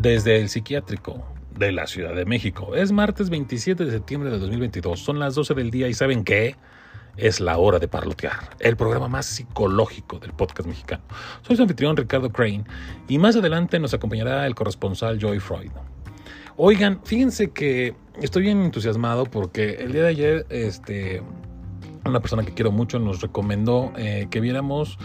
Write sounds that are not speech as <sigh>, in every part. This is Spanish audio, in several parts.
desde el psiquiátrico de la Ciudad de México. Es martes 27 de septiembre de 2022, son las 12 del día y ¿saben qué? Es la hora de parlotear, el programa más psicológico del podcast mexicano. Soy su anfitrión Ricardo Crane y más adelante nos acompañará el corresponsal Joy Freud. Oigan, fíjense que estoy bien entusiasmado porque el día de ayer, este, una persona que quiero mucho nos recomendó eh, que viéramos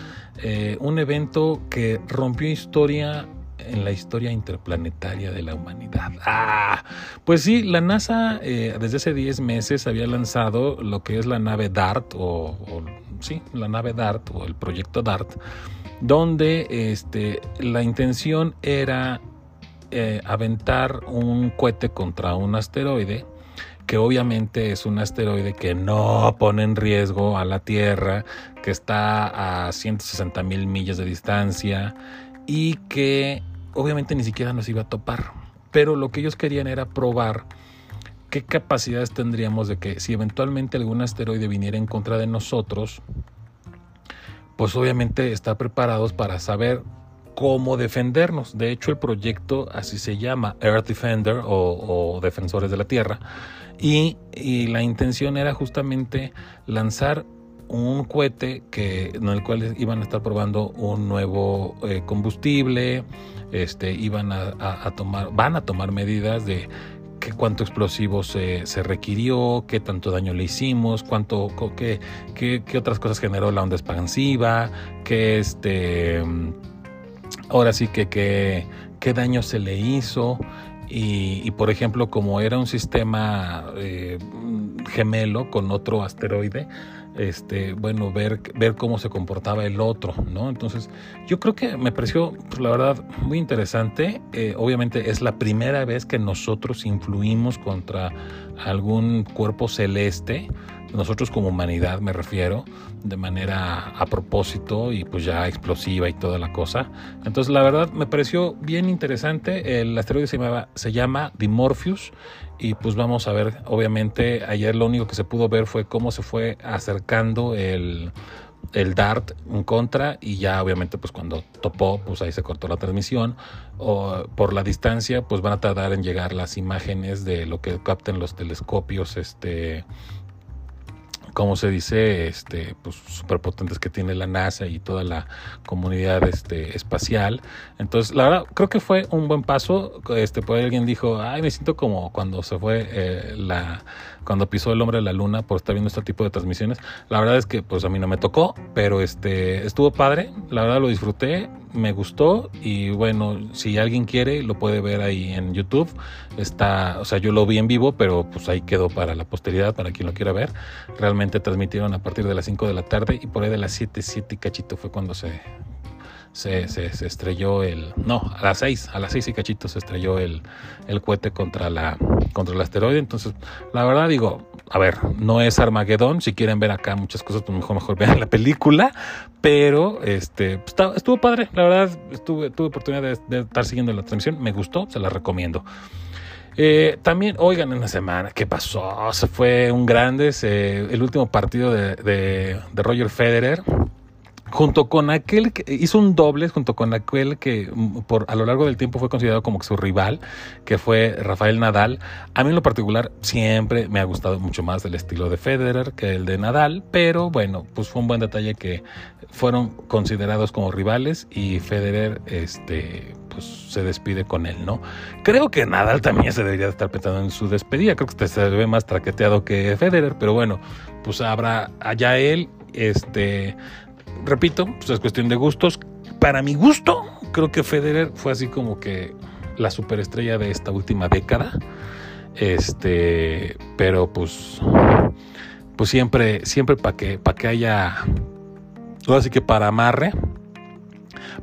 eh, un evento que rompió historia en la historia interplanetaria de la humanidad. Ah, pues sí, la NASA eh, desde hace 10 meses había lanzado lo que es la nave DART, o, sí, la nave DART, o el proyecto DART, donde este, la intención era eh, aventar un cohete contra un asteroide que obviamente es un asteroide que no pone en riesgo a la Tierra, que está a 160 mil millas de distancia y que obviamente ni siquiera nos iba a topar. Pero lo que ellos querían era probar qué capacidades tendríamos de que si eventualmente algún asteroide viniera en contra de nosotros, pues obviamente estar preparados para saber cómo defendernos. De hecho, el proyecto así se llama, Earth Defender o, Defensores de la Tierra. Y, la intención era justamente lanzar un cohete que, en el cual iban a estar probando un nuevo eh, combustible, este, iban a, tomar, van a tomar medidas de qué cuánto explosivo se, requirió, qué tanto daño le hicimos, cuánto, qué, qué, qué, otras cosas generó la onda expansiva, qué este, ahora sí que qué daño se le hizo. Y, por ejemplo, como era un sistema eh, gemelo con otro asteroide, este, bueno, ver, ver cómo se comportaba el otro, ¿no? Entonces, yo creo que me pareció, pues, la verdad, muy interesante. Eh, obviamente es la primera vez que nosotros influimos contra algún cuerpo celeste, nosotros como humanidad me refiero, de manera a propósito y pues ya explosiva y toda la cosa. Entonces la verdad me pareció bien interesante. El asteroide se, se llama Dimorpheus y pues vamos a ver, obviamente ayer lo único que se pudo ver fue cómo se fue acercando el, el DART en contra y ya obviamente pues cuando topó pues ahí se cortó la transmisión o por la distancia pues van a tardar en llegar las imágenes de lo que capten los telescopios este como se dice, este, pues superpotentes que tiene la NASA y toda la comunidad este, espacial. Entonces, la verdad, creo que fue un buen paso. Este, por ahí alguien dijo, ay, me siento como cuando se fue eh, la, cuando pisó el hombre de la luna por estar viendo este tipo de transmisiones. La verdad es que, pues a mí no me tocó, pero este, estuvo padre. La verdad lo disfruté, me gustó y bueno, si alguien quiere, lo puede ver ahí en YouTube. Está, o sea, yo lo vi en vivo, pero pues ahí quedó para la posteridad, para quien lo quiera ver. Realmente transmitieron a partir de las 5 de la tarde y por ahí de las 7, 7 y cachito fue cuando se, se, estrelló el... No, a las 6, a las 6 y cachito se estrelló el, cohete contra, la, contra el asteroide. Entonces, la verdad digo, a ver, no es Armagedón, si quieren ver acá muchas cosas, pues mejor, mejor vean la película, pero este, pues, estuvo padre, la verdad, tuve oportunidad de, de estar siguiendo la transmisión, me gustó, se la recomiendo. Eh, también, oigan, en la semana, ¿qué pasó? Se fue un grande, el último partido de, de, Roger Federer junto con aquel que hizo un doble, junto con aquel que mm, a lo largo del tiempo fue considerado como su rival, que fue Rafael Nadal. A mí en lo particular siempre me ha gustado mucho más el estilo de Federer que el de Nadal, pero bueno, pues fue un buen detalle que fueron considerados como rivales y Federer este pues se despide con él, ¿no? Creo que Nadal también se debería estar pensando en su despedida, creo que se ve más traqueteado que Federer, pero bueno, pues habrá allá él, este, repito, pues es cuestión de gustos. Para mi gusto, creo que Federer fue así como que la superestrella de esta última década. Este, pero pues pues siempre siempre para que para que haya así que para amarre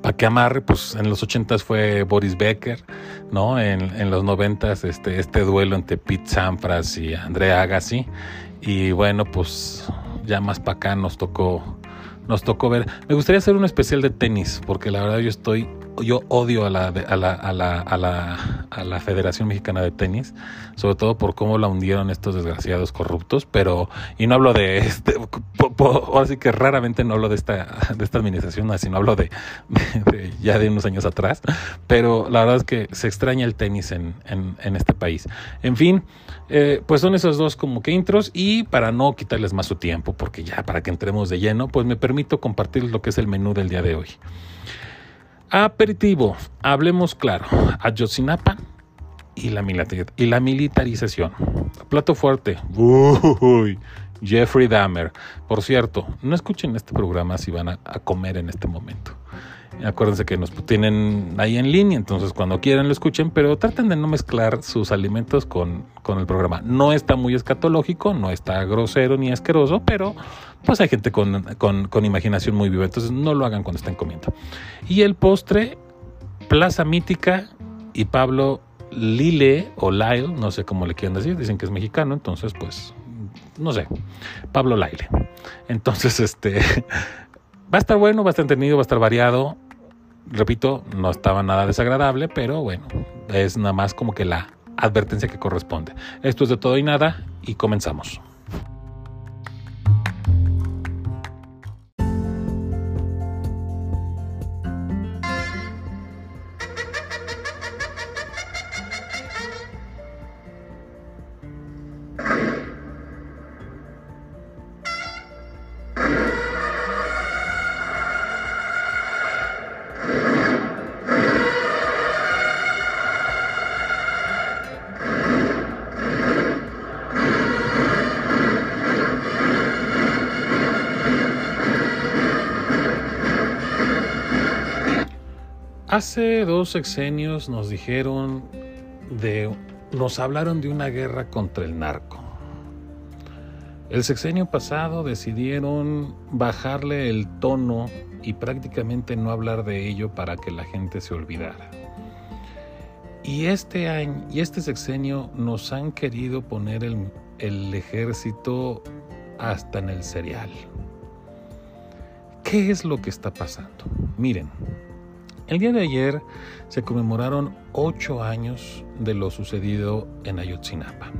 para que amarre, pues en los 80 fue Boris Becker, ¿no? En, en los 90 este, este duelo entre Pete Sampras y Andrea Agassi. Y bueno, pues ya más para acá nos tocó, nos tocó ver. Me gustaría hacer un especial de tenis, porque la verdad yo estoy yo odio a la, a la, a la, a la, Federación Mexicana de Tenis, sobre todo por cómo la hundieron estos desgraciados corruptos, pero, y no hablo de este, ahora sí que raramente no hablo de esta, de esta administración, sino hablo de, ya de unos años atrás, pero la verdad es que se extraña el tenis en, en, en este país. En fin, eh, pues son esos dos como que intros y para no quitarles más su tiempo, porque ya para que entremos de lleno, pues me permito compartir lo que es el menú del día de hoy. Aperitivo, hablemos claro, Ayotzinapa y la, y la militarización. Plato fuerte, uy, Jeffrey Dahmer. Por cierto, no escuchen este programa si van a, comer en este momento. Acuérdense que nos tienen ahí en línea, entonces cuando quieran lo escuchen, pero traten de no mezclar sus alimentos con, con el programa. No está muy escatológico, no está grosero ni asqueroso, pero pues hay gente con, con, imaginación muy viva, entonces no lo hagan cuando estén comiendo. Y el postre, Plaza Mítica y Pablo Lile o Lyle, no sé cómo le quieran decir, dicen que es mexicano, entonces pues no sé, Pablo Lyle. Entonces, <laughs> este va a estar bueno, va a estar entretenido, va a estar variado. Repito, no estaba nada desagradable, pero bueno, es nada más como que la advertencia que corresponde. Esto es de todo y nada y comenzamos. Sexenios nos dijeron de, nos hablaron de una guerra contra el narco. El sexenio pasado decidieron bajarle el tono y prácticamente no hablar de ello para que la gente se olvidara. Y este año y este sexenio nos han querido poner el, el ejército hasta en el cereal. ¿Qué es lo que está pasando? Miren, el día de ayer se conmemoraron ocho años de lo sucedido en Ayotzinapa.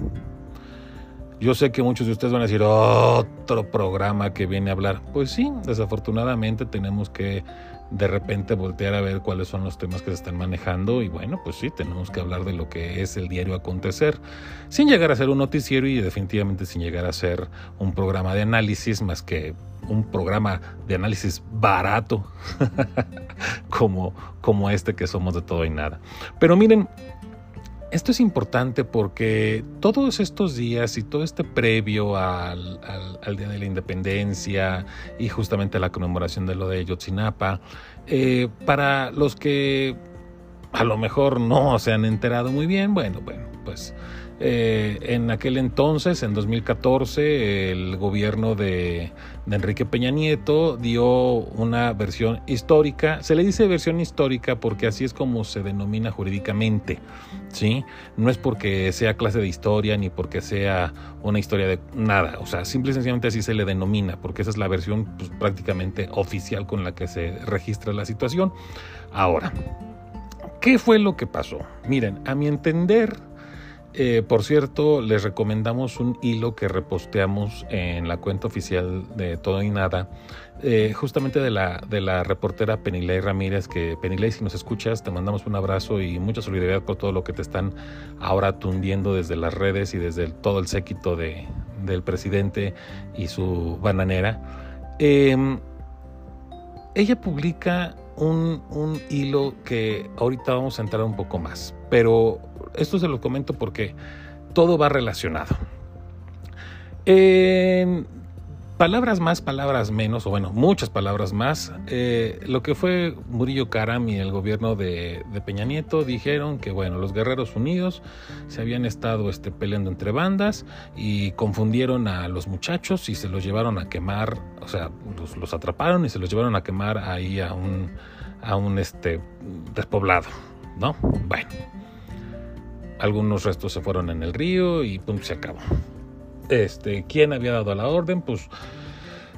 Yo sé que muchos de ustedes van a decir otro programa que viene a hablar. Pues sí, desafortunadamente tenemos que de repente voltear a ver cuáles son los temas que se están manejando y bueno, pues sí, tenemos que hablar de lo que es el diario acontecer, sin llegar a ser un noticiero y definitivamente sin llegar a ser un programa de análisis más que un programa de análisis barato <laughs> como, como este que somos de todo y nada. Pero miren, esto es importante porque todos estos días y todo este previo al, Día de la Independencia y justamente la conmemoración de lo de Yotzinapa, eh, para los que a lo mejor no se han enterado muy bien, bueno, bueno, pues eh, en aquel entonces, en 2014, el gobierno de, Enrique Peña Nieto dio una versión histórica. Se le dice versión histórica porque así es como se denomina jurídicamente. ¿sí? No es porque sea clase de historia ni porque sea una historia de nada. O sea, simple y sencillamente así se le denomina porque esa es la versión pues, prácticamente oficial con la que se registra la situación. Ahora, ¿qué fue lo que pasó? Miren, a mi entender eh, por cierto, les recomendamos un hilo que reposteamos en la cuenta oficial de Todo y Nada, eh, justamente de la, de la reportera Penilei Ramírez, que Penilei, si nos escuchas, te mandamos un abrazo y mucha solidaridad por todo lo que te están ahora tundiendo desde las redes y desde todo el séquito de, del presidente y su bananera. Em, ella publica un, un hilo que ahorita vamos a entrar un poco más, pero esto se lo comento porque todo va relacionado. palabras más, palabras menos, o bueno, muchas palabras más. Eh, lo que fue Murillo Karam y el gobierno de, Peña Nieto dijeron que, bueno, los guerreros unidos se habían estado este, peleando entre bandas y confundieron a los muchachos y se los llevaron a quemar, o sea, los, los atraparon y se los llevaron a quemar ahí a un, a un este, despoblado, ¿no? Bueno algunos restos se fueron en el río y pum, se acabó. Este, ¿quién había dado la orden? Pues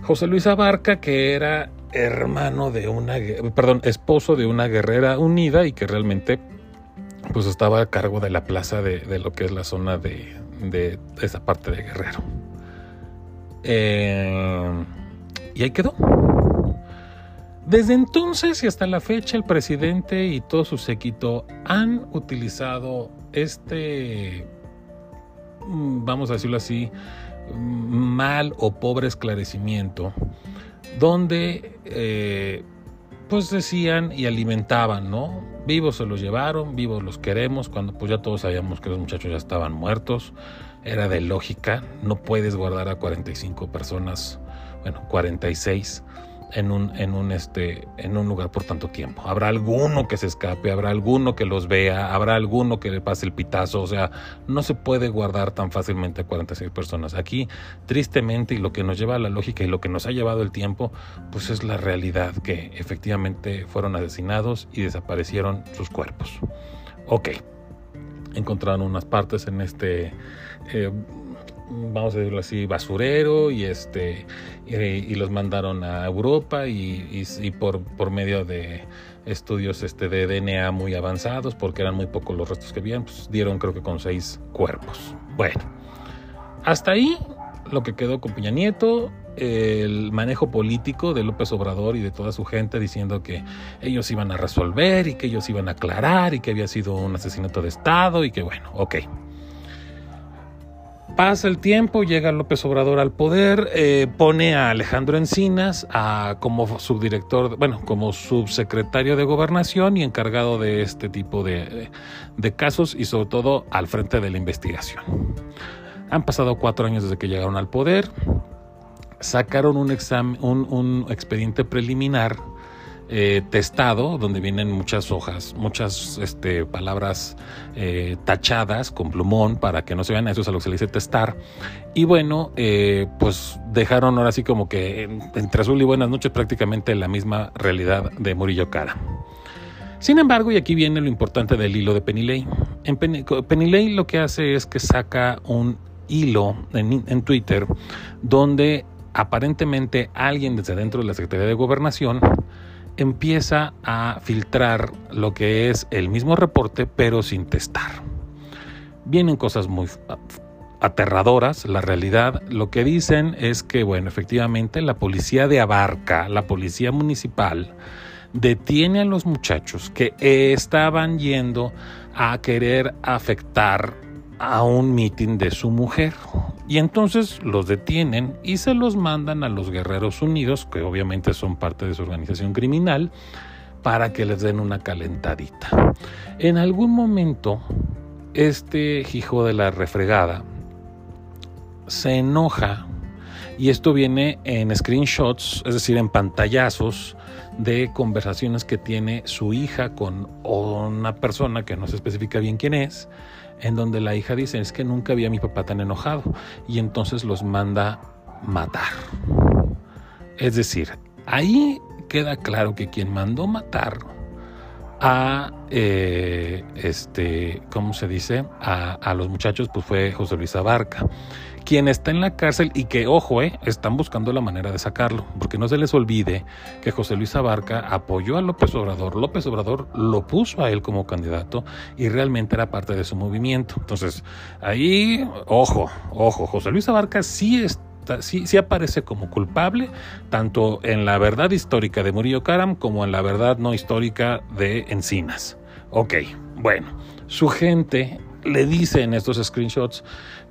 José Luis Abarca, que era hermano de una, perdón, esposo de una guerrera unida y que realmente pues estaba a cargo de la plaza de, lo que es la zona de, de, esa parte de Guerrero. Eh, y ahí quedó. Desde entonces y hasta la fecha el presidente y todo su séquito han utilizado este, mm, vamos a decirlo así, mal o pobre esclarecimiento, donde eh, pues decían y alimentaban, ¿no? Vivos se los llevaron, vivos los queremos, cuando pues ya todos sabíamos que los muchachos ya estaban muertos, era de lógica, no puedes guardar a 45 personas, bueno, 46 en un, en un, este, en un lugar por tanto tiempo. Habrá alguno que se escape, habrá alguno que los vea, habrá alguno que le pase el pitazo. O sea, no se puede guardar tan fácilmente a 46 personas. Aquí, tristemente, y lo que nos lleva a la lógica y lo que nos ha llevado el tiempo, pues es la realidad que efectivamente fueron asesinados y desaparecieron sus cuerpos. Ok, encontraron unas partes en este... Eh, vamos a decirlo así, basurero y este y, los mandaron a Europa y, por, por medio de estudios este, de DNA muy avanzados, porque eran muy pocos los restos que habían, pues dieron creo que con seis cuerpos. Bueno, hasta ahí lo que quedó con Peña Nieto, el manejo político de López Obrador y de toda su gente diciendo que ellos iban a resolver y que ellos iban a aclarar y que había sido un asesinato de Estado y que bueno, ok. Pasa el tiempo, llega López Obrador al poder, eh, pone a Alejandro Encinas a, como subdirector, bueno, como subsecretario de gobernación y encargado de este tipo de, casos y sobre todo al frente de la investigación. Han pasado cuatro años desde que llegaron al poder, sacaron un, examen, un expediente preliminar eh, testado, donde vienen muchas hojas, muchas este, palabras eh, tachadas con plumón para que no se vean, eso es a lo que se le dice testar. Y bueno, eh, pues dejaron ahora sí como que entre azul y buenas noches prácticamente la misma realidad de Murillo Cara. Sin embargo, y aquí viene lo importante del hilo de Penilei. En Penilei lo que hace es que saca un hilo en, en Twitter donde aparentemente alguien desde dentro de la Secretaría de Gobernación empieza a filtrar lo que es el mismo reporte, pero sin testar. Vienen cosas muy aterradoras, la realidad. Lo que dicen es que, bueno, efectivamente la policía de Abarca, la policía municipal, detiene a los muchachos que estaban yendo a querer afectar a un mitin de su mujer. Y entonces los detienen y se los mandan a los Guerreros Unidos, que obviamente son parte de su organización criminal, para que les den una calentadita. En algún momento, este hijo de la refregada se enoja y esto viene en screenshots, es decir, en pantallazos de conversaciones que tiene su hija con una persona que no se especifica bien quién es, en donde la hija dice, es que nunca vi a mi papá tan enojado, y entonces los manda matar. Es decir, ahí queda claro que quien mandó matar a, eh, este, ¿cómo se dice? A, a, los muchachos, pues fue José Luis Abarca quien está en la cárcel y que, ojo, eh, están buscando la manera de sacarlo, porque no se les olvide que José Luis Abarca apoyó a López Obrador, López Obrador lo puso a él como candidato y realmente era parte de su movimiento. Entonces, ahí, ojo, ojo, José Luis Abarca sí Sí, sí, aparece como culpable, tanto en la verdad histórica de Murillo Karam como en la verdad no histórica de Encinas. Ok, bueno, su gente le dice en estos screenshots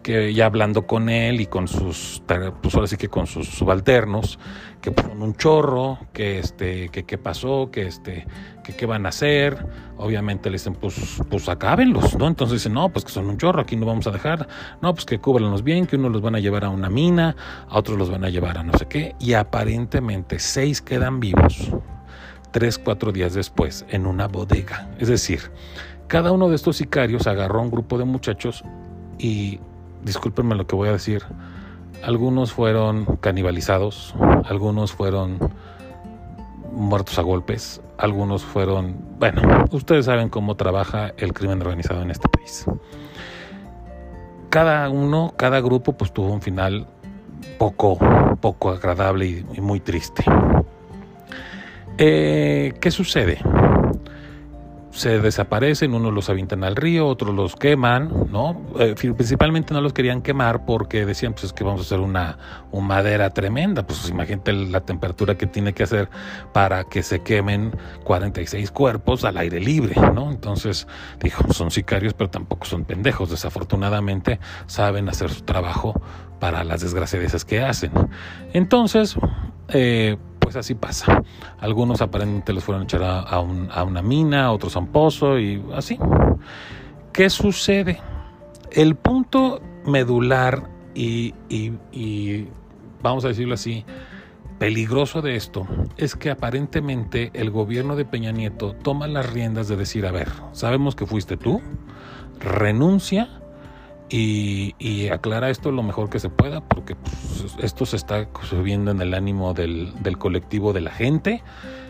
que ya hablando con él y con sus, pues ahora sí que con sus subalternos, que son un chorro, que este, que qué pasó, que este, que qué van a hacer. Obviamente le dicen, pues, pues acábenlos, ¿no? Entonces dicen, no, pues que son un chorro, aquí no vamos a dejar. No, pues que cúbranlos bien, que unos los van a llevar a una mina, a otros los van a llevar a no sé qué. Y aparentemente seis quedan vivos tres, cuatro días después en una bodega. Es decir, cada uno de estos sicarios agarró a un grupo de muchachos y discúlpenme lo que voy a decir, algunos fueron canibalizados, algunos fueron muertos a golpes, algunos fueron, bueno, ustedes saben cómo trabaja el crimen organizado en este país. Cada uno, cada grupo pues tuvo un final poco, poco agradable y, muy triste. Eh, ¿Qué sucede? Se desaparecen, unos los avientan al río, otros los queman, ¿no? Eh, principalmente no los querían quemar porque decían, pues es que vamos a hacer una, madera tremenda, pues imagínate la temperatura que tiene que hacer para que se quemen 46 cuerpos al aire libre, ¿no? Entonces, dijo, son sicarios, pero tampoco son pendejos, desafortunadamente saben hacer su trabajo para las desgracias que hacen. Entonces, eh, pues así pasa. Algunos aparentemente los fueron a echar a, una mina, otros a un pozo y así. ¿Qué sucede? El punto medular y, y vamos a decirlo así, peligroso de esto es que aparentemente el gobierno de Peña Nieto toma las riendas de decir, a ver, sabemos que fuiste tú, renuncia y, aclara esto lo mejor que se pueda, porque pues, esto se está subiendo en el ánimo del, colectivo de la gente.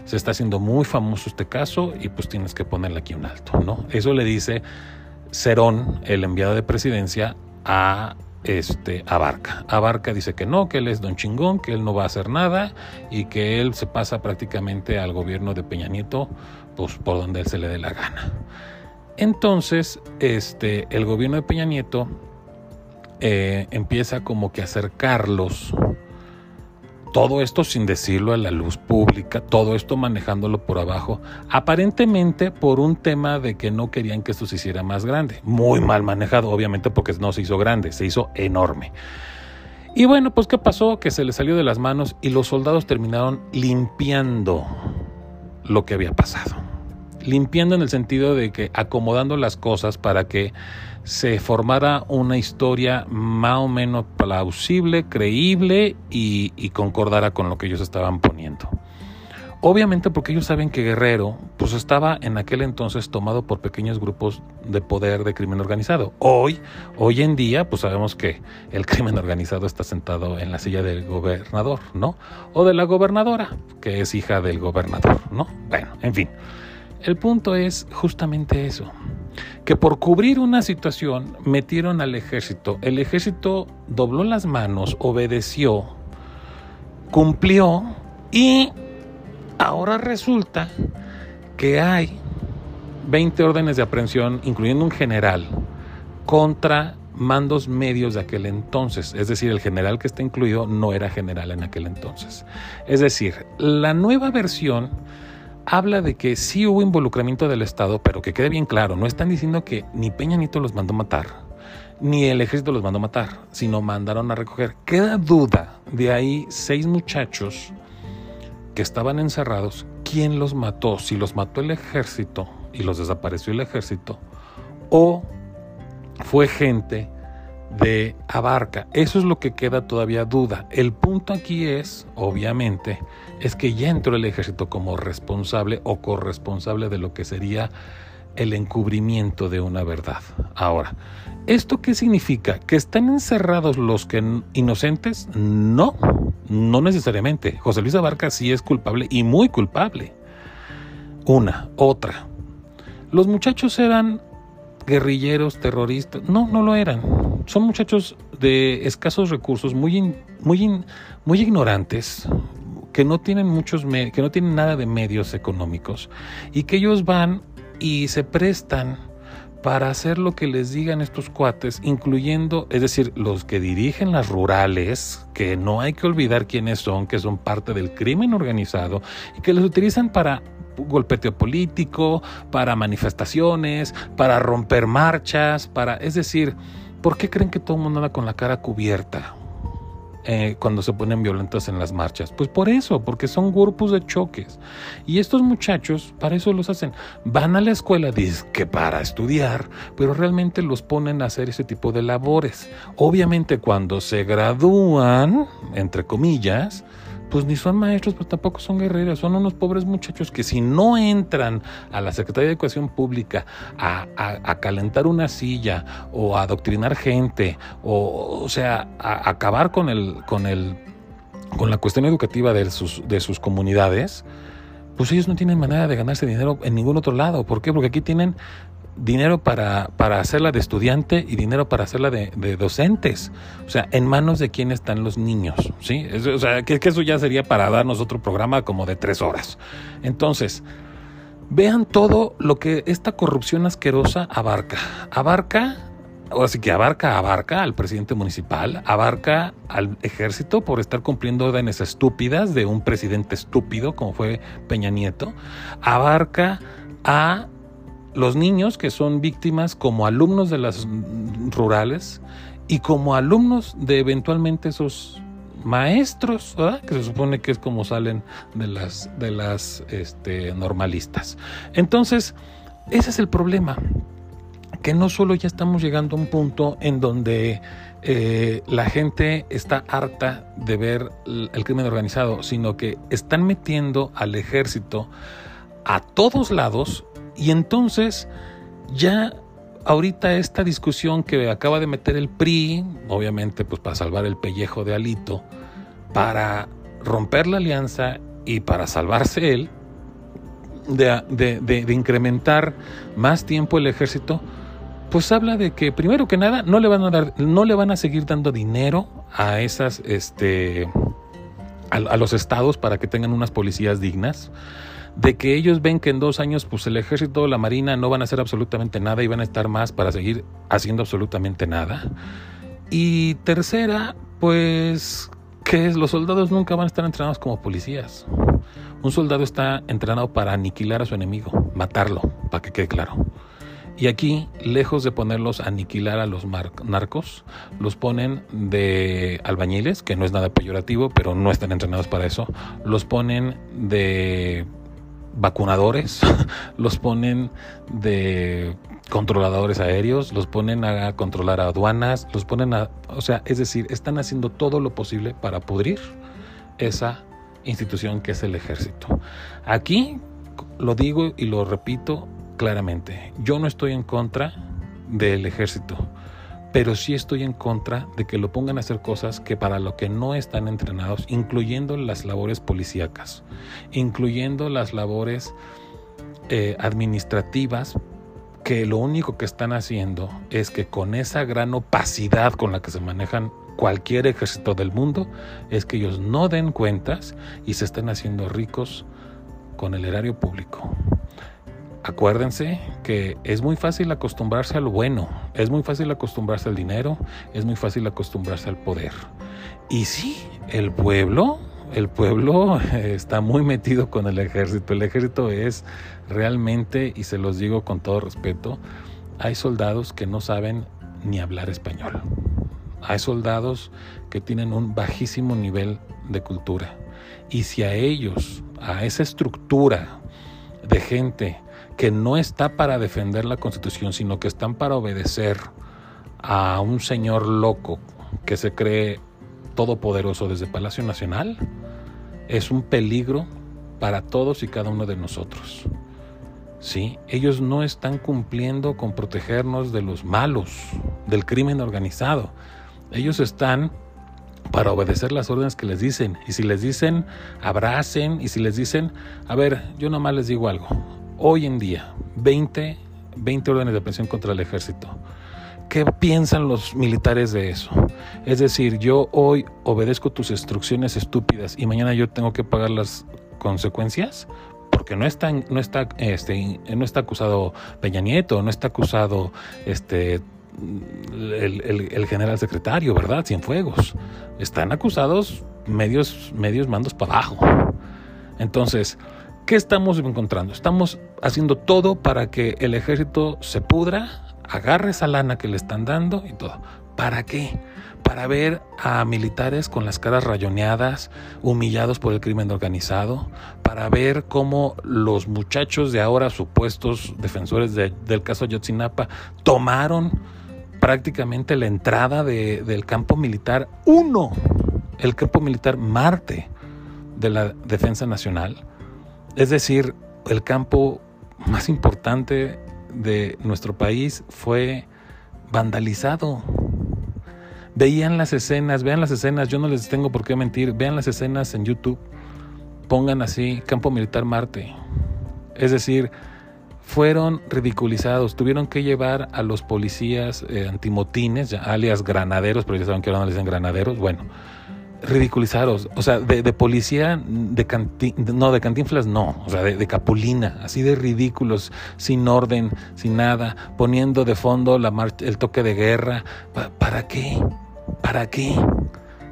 Se está haciendo muy famoso este caso y pues tienes que ponerle aquí un alto, ¿no? Eso le dice Cerón, el enviado de presidencia, a este Abarca. Abarca dice que no, que él es don chingón, que él no va a hacer nada y que él se pasa prácticamente al gobierno de Peña Nieto, pues por donde él se le dé la gana. Entonces, este, el gobierno de Peña Nieto eh, empieza como que a acercarlos. Todo esto sin decirlo a la luz pública, todo esto manejándolo por abajo, aparentemente por un tema de que no querían que esto se hiciera más grande. Muy mal manejado, obviamente, porque no se hizo grande, se hizo enorme. Y bueno, pues ¿qué pasó? Que se le salió de las manos y los soldados terminaron limpiando lo que había pasado limpiando en el sentido de que acomodando las cosas para que se formara una historia más o menos plausible, creíble y, concordara con lo que ellos estaban poniendo. Obviamente porque ellos saben que Guerrero pues estaba en aquel entonces tomado por pequeños grupos de poder de crimen organizado. Hoy, hoy en día, pues sabemos que el crimen organizado está sentado en la silla del gobernador, ¿no? O de la gobernadora, que es hija del gobernador, ¿no? Bueno, en fin. El punto es justamente eso, que por cubrir una situación metieron al ejército. El ejército dobló las manos, obedeció, cumplió y ahora resulta que hay 20 órdenes de aprehensión, incluyendo un general, contra mandos medios de aquel entonces. Es decir, el general que está incluido no era general en aquel entonces. Es decir, la nueva versión habla de que sí hubo involucramiento del Estado, pero que quede bien claro, no están diciendo que ni Peña Nieto los mandó matar, ni el ejército los mandó matar, sino mandaron a recoger. Queda duda de ahí seis muchachos que estaban encerrados, quién los mató, si los mató el ejército y los desapareció el ejército, o fue gente de Abarca. Eso es lo que queda todavía duda. El punto aquí es, obviamente, es que ya entró el ejército como responsable o corresponsable de lo que sería el encubrimiento de una verdad. Ahora, ¿esto qué significa? ¿Que están encerrados los que inocentes? No, no necesariamente. José Luis Abarca sí es culpable y muy culpable. Una, otra. Los muchachos eran guerrilleros, terroristas. No, no lo eran. Son muchachos de escasos recursos, muy, muy, muy ignorantes, que no tienen muchos que no tienen nada de medios económicos y que ellos van y se prestan para hacer lo que les digan estos cuates, incluyendo, es decir, los que dirigen las rurales, que no hay que olvidar quiénes son, que son parte del crimen organizado y que los utilizan para golpeteo político, para manifestaciones, para romper marchas, para, es decir, ¿por qué creen que todo el mundo anda con la cara cubierta? Eh, cuando se ponen violentas en las marchas? Pues por eso, porque son grupos de choques. Y estos muchachos, para eso los hacen. Van a la escuela, que para estudiar, pero realmente los ponen a hacer ese tipo de labores. Obviamente cuando se gradúan, entre comillas, pues ni son maestros, pero tampoco son guerreros, son unos pobres muchachos que si no entran a la Secretaría de Educación Pública a, calentar una silla o a adoctrinar gente, o, o sea, a, acabar con el, con el, con la cuestión educativa de sus, de sus comunidades, pues ellos no tienen manera de ganarse dinero en ningún otro lado. ¿Por qué? Porque aquí tienen dinero para, para hacerla de estudiante y dinero para hacerla de, docentes. O sea, en manos de quién están los niños, ¿sí? o sea, que, eso ya sería para darnos otro programa como de tres horas. Entonces, vean todo lo que esta corrupción asquerosa abarca. Abarca ahora sí que abarca, abarca al presidente municipal, abarca al ejército por estar cumpliendo órdenes estúpidas de un presidente estúpido como fue Peña Nieto, abarca a los niños que son víctimas como alumnos de las rurales y como alumnos de eventualmente esos maestros, que se supone que es como salen de las, de las este, normalistas. Entonces, ese es el problema que no solo ya estamos llegando a un punto en donde eh, la gente está harta de ver el crimen organizado, sino que están metiendo al ejército a todos lados y entonces ya ahorita esta discusión que acaba de meter el PRI, obviamente pues para salvar el pellejo de Alito, para romper la alianza y para salvarse él, de incrementar más tiempo el ejército, pues habla de que primero que nada no le van a dar, no le van a seguir dando dinero a esas, este, a, los estados para que tengan unas policías dignas, de que ellos ven que en dos años, pues el ejército, la marina no van a hacer absolutamente nada y van a estar más para seguir haciendo absolutamente nada. Y tercera, pues que los soldados nunca van a estar entrenados como policías. Un soldado está entrenado para aniquilar a su enemigo, matarlo, para que quede claro. Y aquí, lejos de ponerlos a aniquilar a los narcos, los ponen de albañiles, que no es nada peyorativo, pero no están entrenados para eso. Los ponen de vacunadores, <laughs> los ponen de controladores aéreos, los ponen a controlar aduanas, los ponen a... O sea, es decir, están haciendo todo lo posible para pudrir esa institución que es el ejército. Aquí, lo digo y lo repito, claramente, yo no estoy en contra del ejército, pero sí estoy en contra de que lo pongan a hacer cosas que para lo que no están entrenados, incluyendo las labores policíacas, incluyendo las labores eh, administrativas, que lo único que están haciendo es que con esa gran opacidad con la que se manejan cualquier ejército del mundo, es que ellos no den cuentas y se estén haciendo ricos con el erario público. Acuérdense que es muy fácil acostumbrarse a lo bueno, es muy fácil acostumbrarse al dinero, es muy fácil acostumbrarse al poder. Y sí, el pueblo, el pueblo <laughs> está muy metido con el ejército. El ejército es realmente, y se los digo con todo respeto, hay soldados que no saben ni hablar español. Hay soldados que tienen un bajísimo nivel de cultura. Y si a ellos, a esa estructura de gente, que no está para defender la constitución, sino que están para obedecer a un señor loco que se cree todopoderoso desde Palacio Nacional, es un peligro para todos y cada uno de nosotros. ¿Sí? Ellos no están cumpliendo con protegernos de los malos, del crimen organizado. Ellos están para obedecer las órdenes que les dicen. Y si les dicen, abracen. Y si les dicen, a ver, yo nomás les digo algo hoy en día 20, 20 órdenes de presión contra el ejército. ¿Qué piensan los militares de eso? Es decir, yo hoy obedezco tus instrucciones estúpidas y mañana yo tengo que pagar las consecuencias porque no está, no está, este, no está acusado Peña Nieto, no está acusado este, el, general secretario, ¿verdad? Cienfuegos. Están acusados medios, medios mandos para abajo. Entonces, ¿Qué estamos encontrando? Estamos haciendo todo para que el ejército se pudra, agarre esa lana que le están dando y todo. ¿Para qué? Para ver a militares con las caras rayoneadas, humillados por el crimen organizado, para ver cómo los muchachos de ahora, supuestos defensores del caso Yotzinapa, tomaron prácticamente la entrada del campo militar uno, el campo militar Marte de la Defensa Nacional es decir, el campo más importante de nuestro país fue vandalizado. Veían las escenas, vean las escenas, yo no les tengo por qué mentir, vean las escenas en YouTube, pongan así Campo Militar Marte. Es decir, fueron ridiculizados. Tuvieron que llevar a los policías eh, antimotines, alias granaderos, pero ya saben que ahora no les dicen granaderos. Bueno, ridiculizados. O sea, de, policía, de no, de cantinflas no. O sea, de, capulina, así de ridículos, sin orden, sin nada, poniendo de fondo la el toque de guerra. ¿Para qué? ¿Para qué?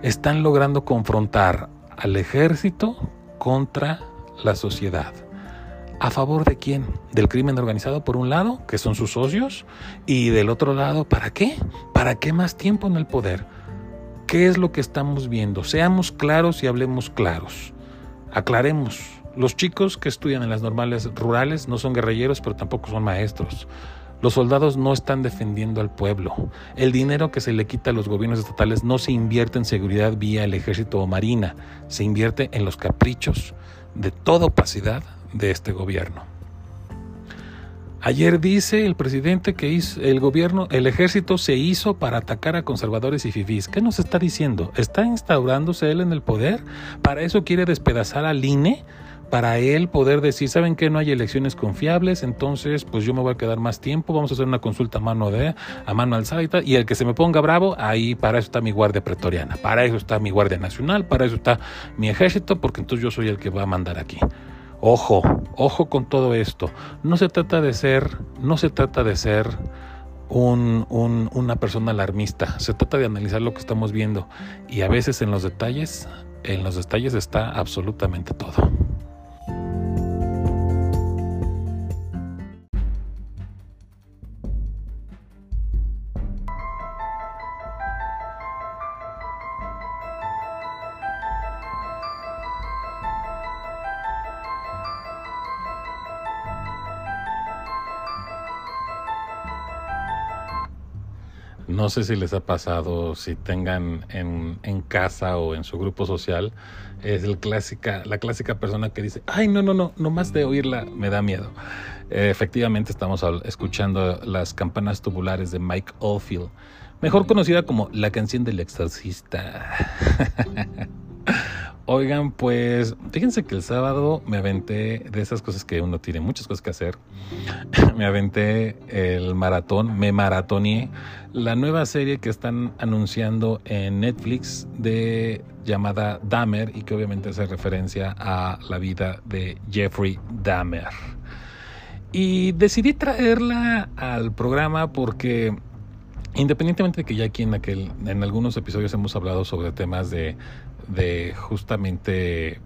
Están logrando confrontar al ejército contra la sociedad. ¿A favor de quién? Del crimen organizado por un lado, que son sus socios, y del otro lado, ¿para qué? ¿Para qué más tiempo en el poder? ¿Qué es lo que estamos viendo? Seamos claros y hablemos claros. Aclaremos. Los chicos que estudian en las normales rurales no son guerrilleros, pero tampoco son maestros. Los soldados no están defendiendo al pueblo. El dinero que se le quita a los gobiernos estatales no se invierte en seguridad vía el ejército o marina, se invierte en los caprichos de toda opacidad de este gobierno. Ayer dice el presidente que el gobierno, el ejército se hizo para atacar a conservadores y fifís. ¿Qué nos está diciendo? ¿Está instaurándose él en el poder? ¿Para eso quiere despedazar al INE? para él poder decir, ¿saben que no hay elecciones confiables? Entonces, pues yo me voy a quedar más tiempo, vamos a hacer una consulta a mano, de, a mano alzada y el que se me ponga bravo, ahí para eso está mi guardia pretoriana, para eso está mi guardia nacional, para eso está mi ejército, porque entonces yo soy el que va a mandar aquí. Ojo, ojo con todo esto. No se trata de ser, no se trata de ser un, una persona alarmista. Se trata de analizar lo que estamos viendo. Y a veces en los detalles, en los detalles está absolutamente todo. No sé si les ha pasado, si tengan en, en, casa o en su grupo social, es el clásica, la clásica persona que dice, ay, no, no, no, nomás de oírla me da miedo. efectivamente estamos escuchando las campanas tubulares de Mike Oldfield, mejor conocida como la canción del exorcista. <laughs> Oigan, pues fíjense que el sábado me aventé de esas cosas que uno tiene muchas cosas que hacer. <laughs> me aventé el maratón, me maratoneé la nueva serie que están anunciando en Netflix de llamada Dahmer y que obviamente hace referencia a la vida de Jeffrey Dahmer. Y decidí traerla al programa porque independientemente de que ya aquí en aquel en algunos episodios hemos hablado sobre temas de de justamente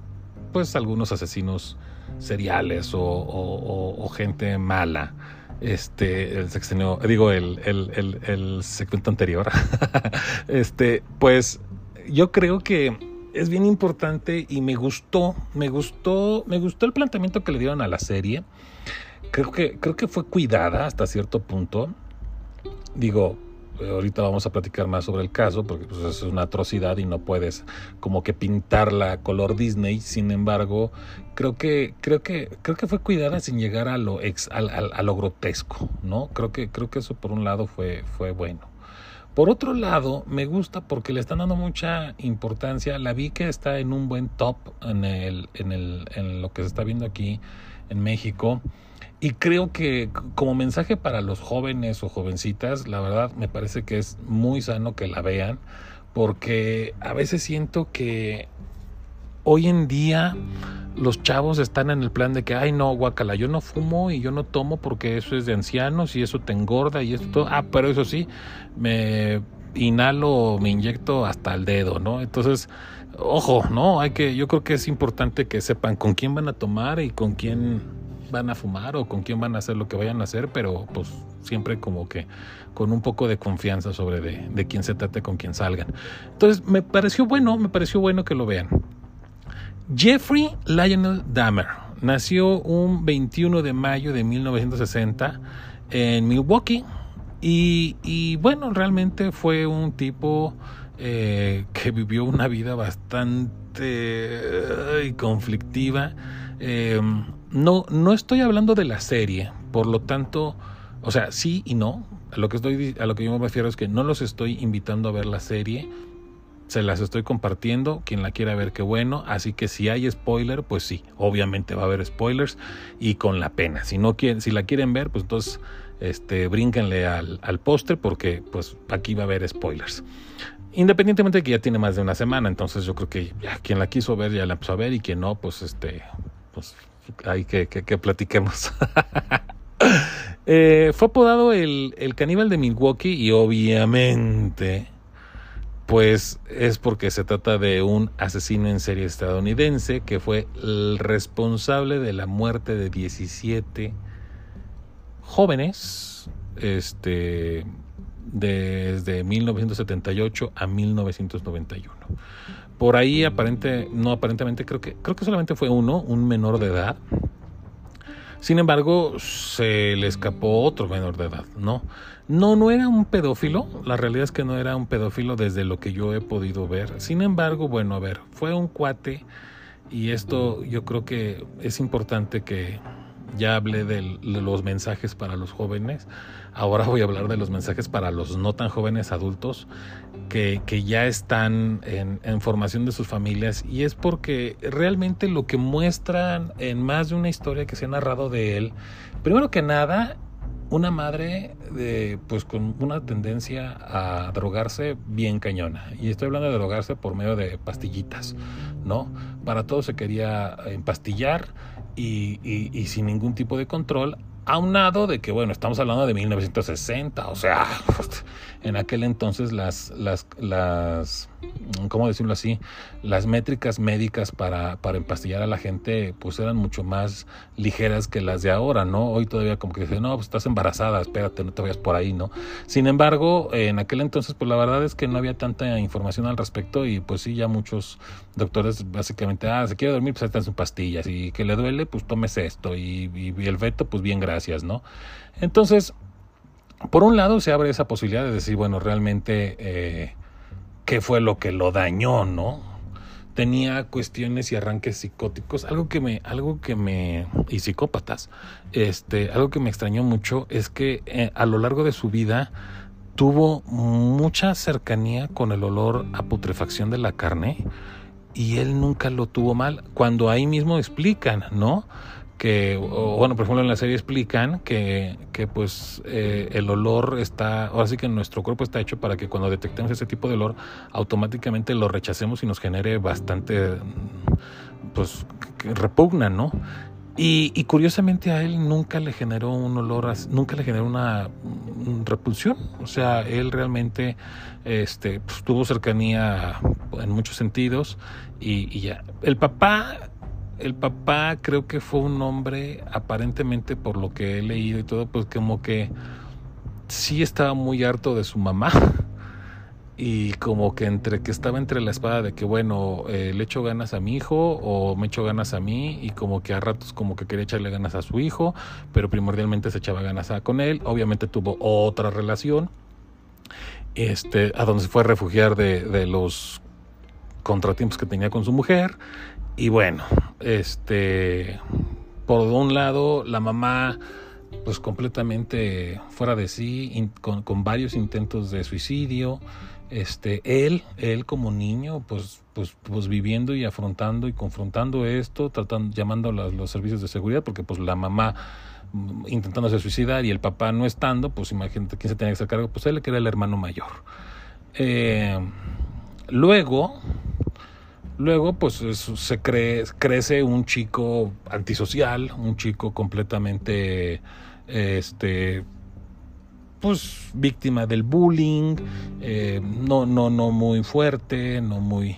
pues algunos asesinos seriales o, gente mala. Este, el sexenio, digo, el, el, el, segmento anterior. <laughs> este, pues yo creo que es bien importante y me gustó, me gustó, me gustó el planteamiento que le dieron a la serie. Creo que, creo que fue cuidada hasta cierto punto. Digo, ahorita vamos a platicar más sobre el caso, porque pues, es una atrocidad y no puedes como que pintarla color Disney. Sin embargo, creo que, creo que, creo que fue cuidada sin llegar a lo ex, a, lo grotesco, ¿no? Creo que, creo que eso por un lado fue, fue bueno. Por otro lado, me gusta porque le están dando mucha importancia. La vi que está en un buen top en, el, en, el, en lo que se está viendo aquí en México. Y creo que como mensaje para los jóvenes o jovencitas, la verdad me parece que es muy sano que la vean, porque a veces siento que hoy en día los chavos están en el plan de que, ay no, guacala, yo no fumo y yo no tomo porque eso es de ancianos y eso te engorda y esto, ah, pero eso sí, me inhalo, me inyecto hasta el dedo, ¿no? Entonces, ojo, ¿no? Hay que, yo creo que es importante que sepan con quién van a tomar y con quién van a fumar o con quién van a hacer lo que vayan a hacer, pero pues siempre como que con un poco de confianza sobre de, quién se trate, con quién salgan. Entonces me pareció bueno, me pareció bueno que lo vean. Jeffrey Lionel Dahmer nació un 21 de mayo de 1960 en Milwaukee y, bueno, realmente fue un tipo eh, que vivió una vida bastante conflictiva. Eh, no, no estoy hablando de la serie, por lo tanto, o sea, sí y no. A lo que estoy, a lo que yo me refiero es que no los estoy invitando a ver la serie. se las estoy compartiendo. Quien la quiera ver, qué bueno. Así que si hay spoiler, pues sí, obviamente va a haber spoilers y con la pena. Si no quieren, si la quieren ver, pues entonces este, brínquenle al, al postre porque pues aquí va a haber spoilers. Independientemente de que ya tiene más de una semana, entonces yo creo que ya quien la quiso ver ya la empezó a ver y quien no, pues este, pues hay que, que, platiquemos. <laughs> Eh, fue apodado el, el caníbal de Milwaukee y obviamente pues es porque se trata de un asesino en serie estadounidense que fue el responsable de la muerte de 17 jóvenes este desde 1978 a 1991. Por ahí aparente no aparentemente creo que creo que solamente fue uno, un menor de edad. Sin embargo, se le escapó otro menor de edad, ¿no? No, no era un pedófilo, la realidad es que no era un pedófilo desde lo que yo he podido ver. Sin embargo, bueno, a ver, fue un cuate y esto yo creo que es importante que ya hablé de los mensajes para los jóvenes, ahora voy a hablar de los mensajes para los no tan jóvenes adultos que, que ya están en, en, formación de sus familias y es porque realmente lo que muestran en más de una historia que se ha narrado de él, primero que nada una madre de, pues con una tendencia a drogarse bien cañona. Y estoy hablando de drogarse por medio de pastillitas, ¿no? Para todo se quería empastillar y, y sin ningún tipo de control aunado de que, bueno, estamos hablando de 1960, o sea, en aquel entonces las, las, las, ¿cómo decirlo así? Las métricas médicas para, para empastillar a la gente, pues eran mucho más ligeras que las de ahora, ¿no? Hoy todavía como que dicen, no, pues estás embarazada, espérate, no te vayas por ahí, ¿no? Sin embargo, en aquel entonces, pues la verdad es que no había tanta información al respecto y pues sí, ya muchos doctores básicamente, ah, se quiere dormir, pues están sus pastillas y que le duele, pues tómese esto y, y el veto, pues bien gracias, ¿no? Entonces, por un lado se abre esa posibilidad de decir, bueno, realmente, eh, ¿qué fue lo que lo dañó, no? Tenía cuestiones y arranques psicóticos, algo que me, algo que me, y psicópatas, este, algo que me extrañó mucho es que eh, a lo largo de su vida tuvo mucha cercanía con el olor a putrefacción de la carne y él nunca lo tuvo mal, cuando ahí mismo explican, ¿no? Que, bueno, por ejemplo en la serie explican que, que pues eh, el olor está, ahora sí que nuestro cuerpo está hecho para que cuando detectemos ese tipo de olor, automáticamente lo rechacemos y nos genere bastante, pues, repugna, ¿no? Y, curiosamente a él nunca le generó un olor, nunca le generó una, repulsión. O sea, él realmente este, pues, tuvo cercanía en muchos sentidos y ya. El papá el papá creo que fue un hombre, aparentemente por lo que he leído y todo, pues como que sí estaba muy harto de su mamá. <laughs> Y como que entre que estaba entre la espada de que bueno, eh, le echo ganas a mi hijo o me echo ganas a mí y como que a ratos como que quería echarle ganas a su hijo, pero primordialmente se echaba ganas a con él. Obviamente tuvo otra relación, este, a donde se fue a refugiar de, de los contratiempos que tenía con su mujer y bueno, este, por un lado, la mamá, pues completamente fuera de sí, con, varios intentos de suicidio. Este, él, él como niño, pues, pues, pues viviendo y afrontando y confrontando esto, tratando, llamando a los, servicios de seguridad, porque pues la mamá mm, intentándose suicidar y el papá no estando, pues imagínate quién se tenía que hacer cargo, pues él que era el hermano mayor. Eh, luego, Luego, pues se crece un chico antisocial, un chico completamente, este, pues víctima del bullying, eh, no, no, no muy fuerte, no muy,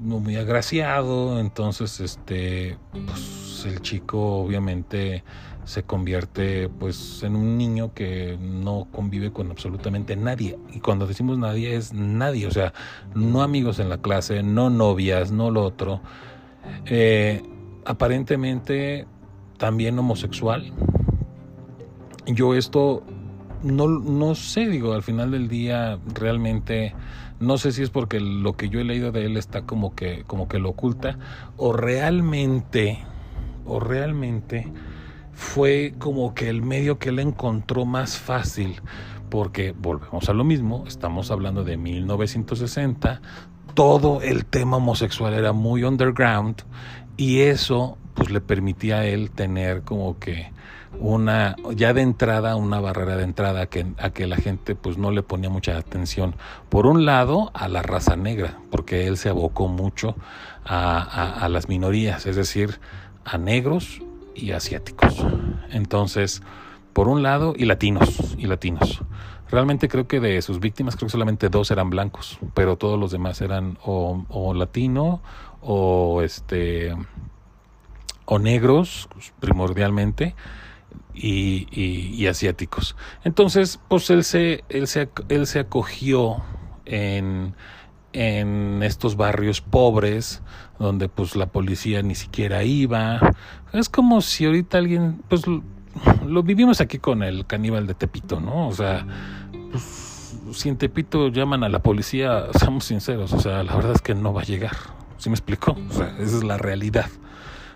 no muy agraciado. Entonces, este, pues el chico obviamente se convierte pues en un niño que no convive con absolutamente nadie. Y cuando decimos nadie es nadie. O sea no amigos en la clase no novias no lo otro. Eh, aparentemente también homosexual. Yo esto no, no sé digo al final del día realmente no sé si es porque lo que yo he leído de él está como que como que lo oculta o realmente o realmente fue como que el medio que él encontró más fácil, porque volvemos a lo mismo, estamos hablando de 1960, todo el tema homosexual era muy underground y eso pues le permitía a él tener como que una ya de entrada una barrera de entrada a que, a que la gente pues no le ponía mucha atención. Por un lado a la raza negra porque él se abocó mucho a las minorías es decir a negros y asiáticos entonces por un lado y latinos y latinos realmente creo que de sus víctimas creo que solamente dos eran blancos pero todos los demás eran o, latino o este o negros primordialmente y, asiáticos. Entonces, pues él se, él se, él se acogió en, en estos barrios pobres donde pues la policía ni siquiera iba. Es como si ahorita alguien, pues lo, vivimos aquí con el caníbal de Tepito, ¿no? O sea, pues, si en Tepito llaman a la policía, seamos sinceros, o sea, la verdad es que no va a llegar. ¿Sí me explico? O sea, esa es la realidad.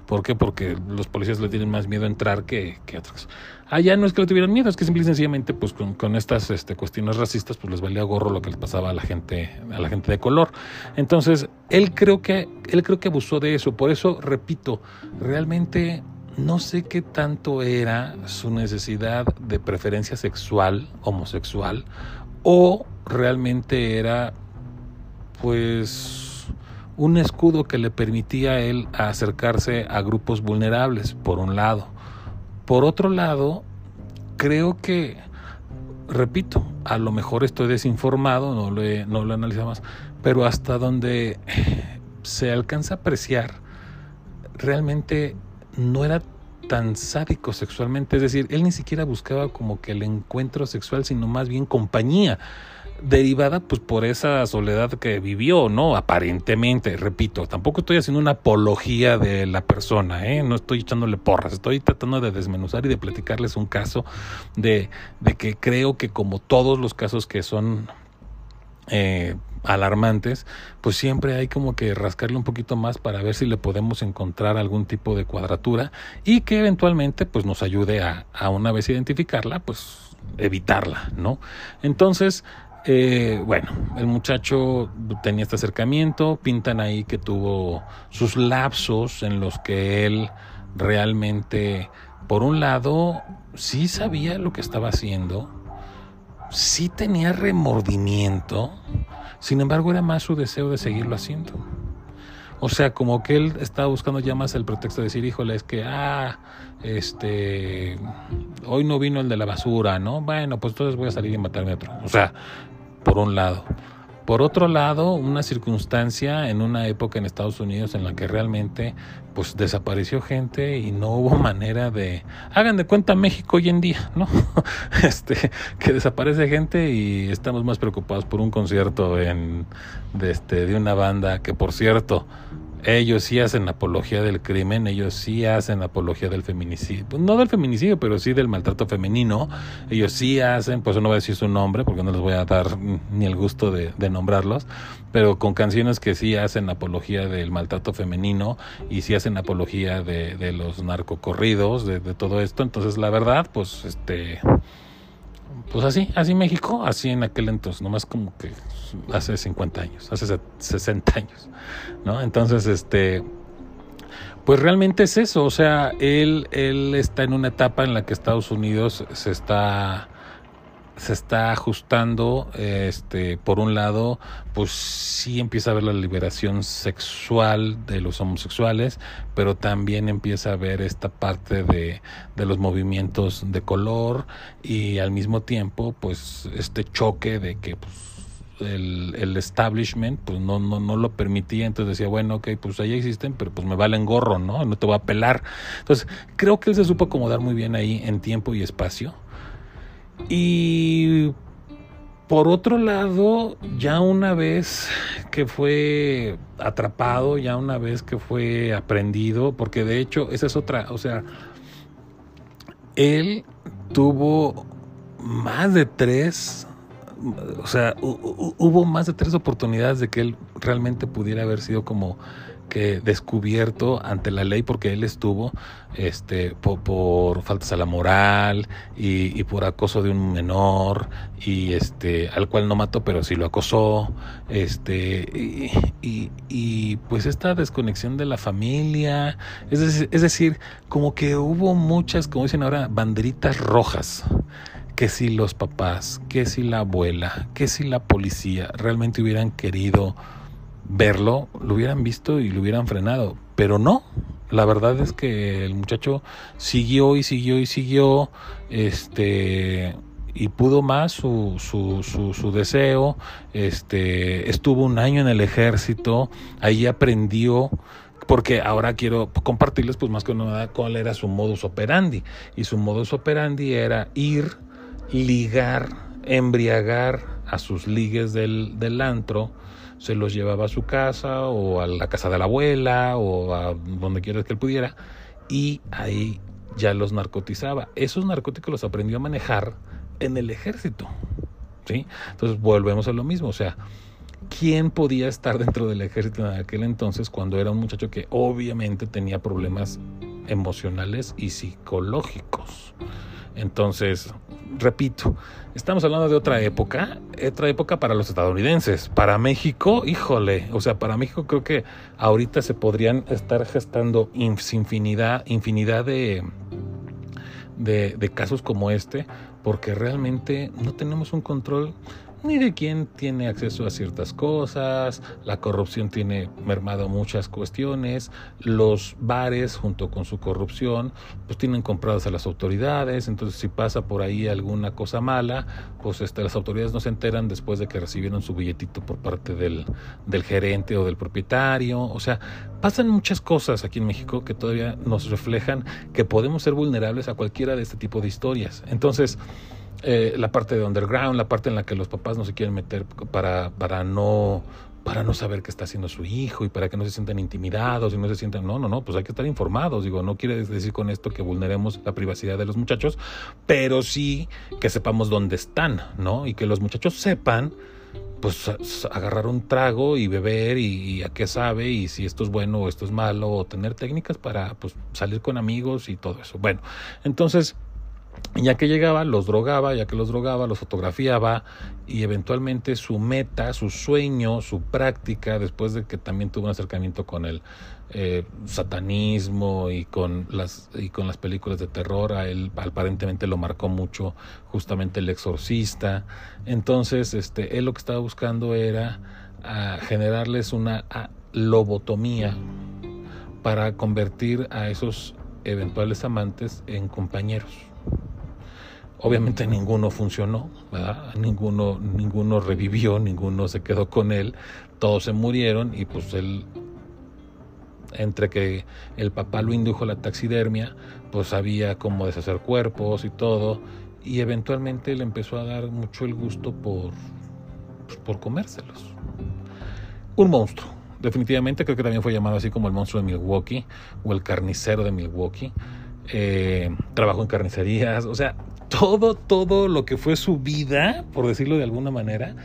¿Por qué? Porque los policías le tienen más miedo a entrar que, que otros. Allá no es que le tuvieran miedo, es que simple y sencillamente, pues con, estas este, cuestiones racistas, pues les valía gorro lo que les pasaba a la gente, a la gente de color. Entonces, él creo que, él creo que abusó de eso. Por eso, repito, realmente no sé qué tanto era su necesidad de preferencia sexual, homosexual, o realmente era, pues un escudo que le permitía a él acercarse a grupos vulnerables, por un lado. Por otro lado, creo que, repito, a lo mejor estoy desinformado, no lo he, no lo he analizado más, pero hasta donde se alcanza a apreciar, realmente no era tan sádico sexualmente, es decir, él ni siquiera buscaba como que el encuentro sexual, sino más bien compañía derivada pues por esa soledad que vivió, ¿no? Aparentemente, repito, tampoco estoy haciendo una apología de la persona, ¿eh? No estoy echándole porras, estoy tratando de desmenuzar y de platicarles un caso de, de que creo que como todos los casos que son eh, alarmantes, pues siempre hay como que rascarle un poquito más para ver si le podemos encontrar algún tipo de cuadratura y que eventualmente pues nos ayude a, a una vez identificarla, pues evitarla, ¿no? Entonces, eh, bueno, el muchacho tenía este acercamiento, pintan ahí que tuvo sus lapsos en los que él realmente, por un lado, sí sabía lo que estaba haciendo, sí tenía remordimiento, sin embargo era más su deseo de seguirlo haciendo. O sea, como que él estaba buscando ya más el pretexto de decir, híjole, es que, ah, este, hoy no vino el de la basura, ¿no? Bueno, pues entonces voy a salir y matarme a otro. O sea, por un lado. Por otro lado, una circunstancia en una época en Estados Unidos en la que realmente pues desapareció gente y no hubo <laughs> manera de hagan de cuenta México hoy en día, ¿no? <laughs> Este que desaparece gente y estamos más preocupados por un concierto en de este de una banda que por cierto ellos sí hacen apología del crimen, ellos sí hacen apología del feminicidio, pues, no del feminicidio, pero sí del maltrato femenino, ellos sí hacen, pues no voy a decir su nombre porque no les voy a dar ni el gusto de, nombrarlos, pero con canciones que sí hacen apología del maltrato femenino y sí hacen apología de, de los narcocorridos, de, de todo esto, entonces la verdad, pues este pues así, así México, así en aquel entonces, nomás como que hace 50 años, hace 60 años, ¿no? Entonces, este, pues realmente es eso, o sea, él, él está en una etapa en la que Estados Unidos se está se está ajustando, este, por un lado, pues sí empieza a ver la liberación sexual de los homosexuales, pero también empieza a ver esta parte de, de los movimientos de color y al mismo tiempo, pues este choque de que pues, el, el, establishment pues no, no, no lo permitía, entonces decía, bueno, ok, pues ahí existen, pero pues me valen gorro, ¿no? No te voy a pelar. Entonces, creo que él se supo acomodar muy bien ahí en tiempo y espacio y por otro lado, ya una vez que fue atrapado, ya una vez que fue aprendido, porque de hecho esa es otra, o sea, él tuvo más de tres, o sea, hubo más de tres oportunidades de que él realmente pudiera haber sido como que descubierto ante la ley porque él estuvo este por, faltas a la moral y, por acoso de un menor y este al cual no mató pero sí lo acosó este y, y, pues esta desconexión de la familia es decir, es decir como que hubo muchas como dicen ahora banderitas rojas que si los papás, que si la abuela, que si la policía realmente hubieran querido verlo, lo hubieran visto y lo hubieran frenado. Pero no, la verdad es que el muchacho siguió y siguió y siguió, este, y pudo más su, su, su, su, deseo, este, estuvo un año en el ejército, ahí aprendió, porque ahora quiero compartirles pues más que nada cuál era su modus operandi, y su modus operandi era ir, ligar, embriagar a sus ligues del, del antro, se los llevaba a su casa o a la casa de la abuela o a donde quiera que él pudiera y ahí ya los narcotizaba. Esos narcóticos los aprendió a manejar en el ejército. ¿sí? Entonces volvemos a lo mismo, o sea, ¿quién podía estar dentro del ejército en aquel entonces cuando era un muchacho que obviamente tenía problemas emocionales y psicológicos? Entonces, repito, estamos hablando de otra época, otra época para los estadounidenses. Para México, híjole, o sea, para México creo que ahorita se podrían estar gestando infinidad, infinidad de, de, de casos como este, porque realmente no tenemos un control ni de quién tiene acceso a ciertas cosas, la corrupción tiene mermado muchas cuestiones, los bares junto con su corrupción pues tienen comprados a las autoridades, entonces si pasa por ahí alguna cosa mala, pues este, las autoridades no se enteran después de que recibieron su billetito por parte del, del gerente o del propietario, o sea, pasan muchas cosas aquí en México que todavía nos reflejan que podemos ser vulnerables a cualquiera de este tipo de historias. Entonces, eh, la parte de underground, la parte en la que los papás no se quieren meter para, para no para no saber qué está haciendo su hijo y para que no se sientan intimidados y no se sientan, no, no, no, pues hay que estar informados, digo, no quiere decir con esto que vulneremos la privacidad de los muchachos, pero sí que sepamos dónde están, ¿no? Y que los muchachos sepan, pues agarrar un trago y beber y, a qué sabe y si esto es bueno o esto es malo o tener técnicas para pues salir con amigos y todo eso. Bueno, entonces ya que llegaba, los drogaba, ya que los drogaba, los fotografiaba y eventualmente su meta, su sueño, su práctica, después de que también tuvo un acercamiento con el eh, satanismo y con las y con las películas de terror, a él aparentemente lo marcó mucho justamente el exorcista. Entonces, este, él lo que estaba buscando era generarles una lobotomía para convertir a esos eventuales amantes en compañeros. Obviamente ninguno funcionó, Ninguno, ninguno revivió, ninguno se quedó con él, todos se murieron y pues él, entre que el papá lo indujo a la taxidermia, pues sabía cómo deshacer cuerpos y todo, y eventualmente le empezó a dar mucho el gusto por, pues, por comérselos. Un monstruo, definitivamente creo que también fue llamado así como el monstruo de Milwaukee o el carnicero de Milwaukee. Eh, trabajó en carnicerías, o sea, todo, todo lo que fue su vida, por decirlo de alguna manera,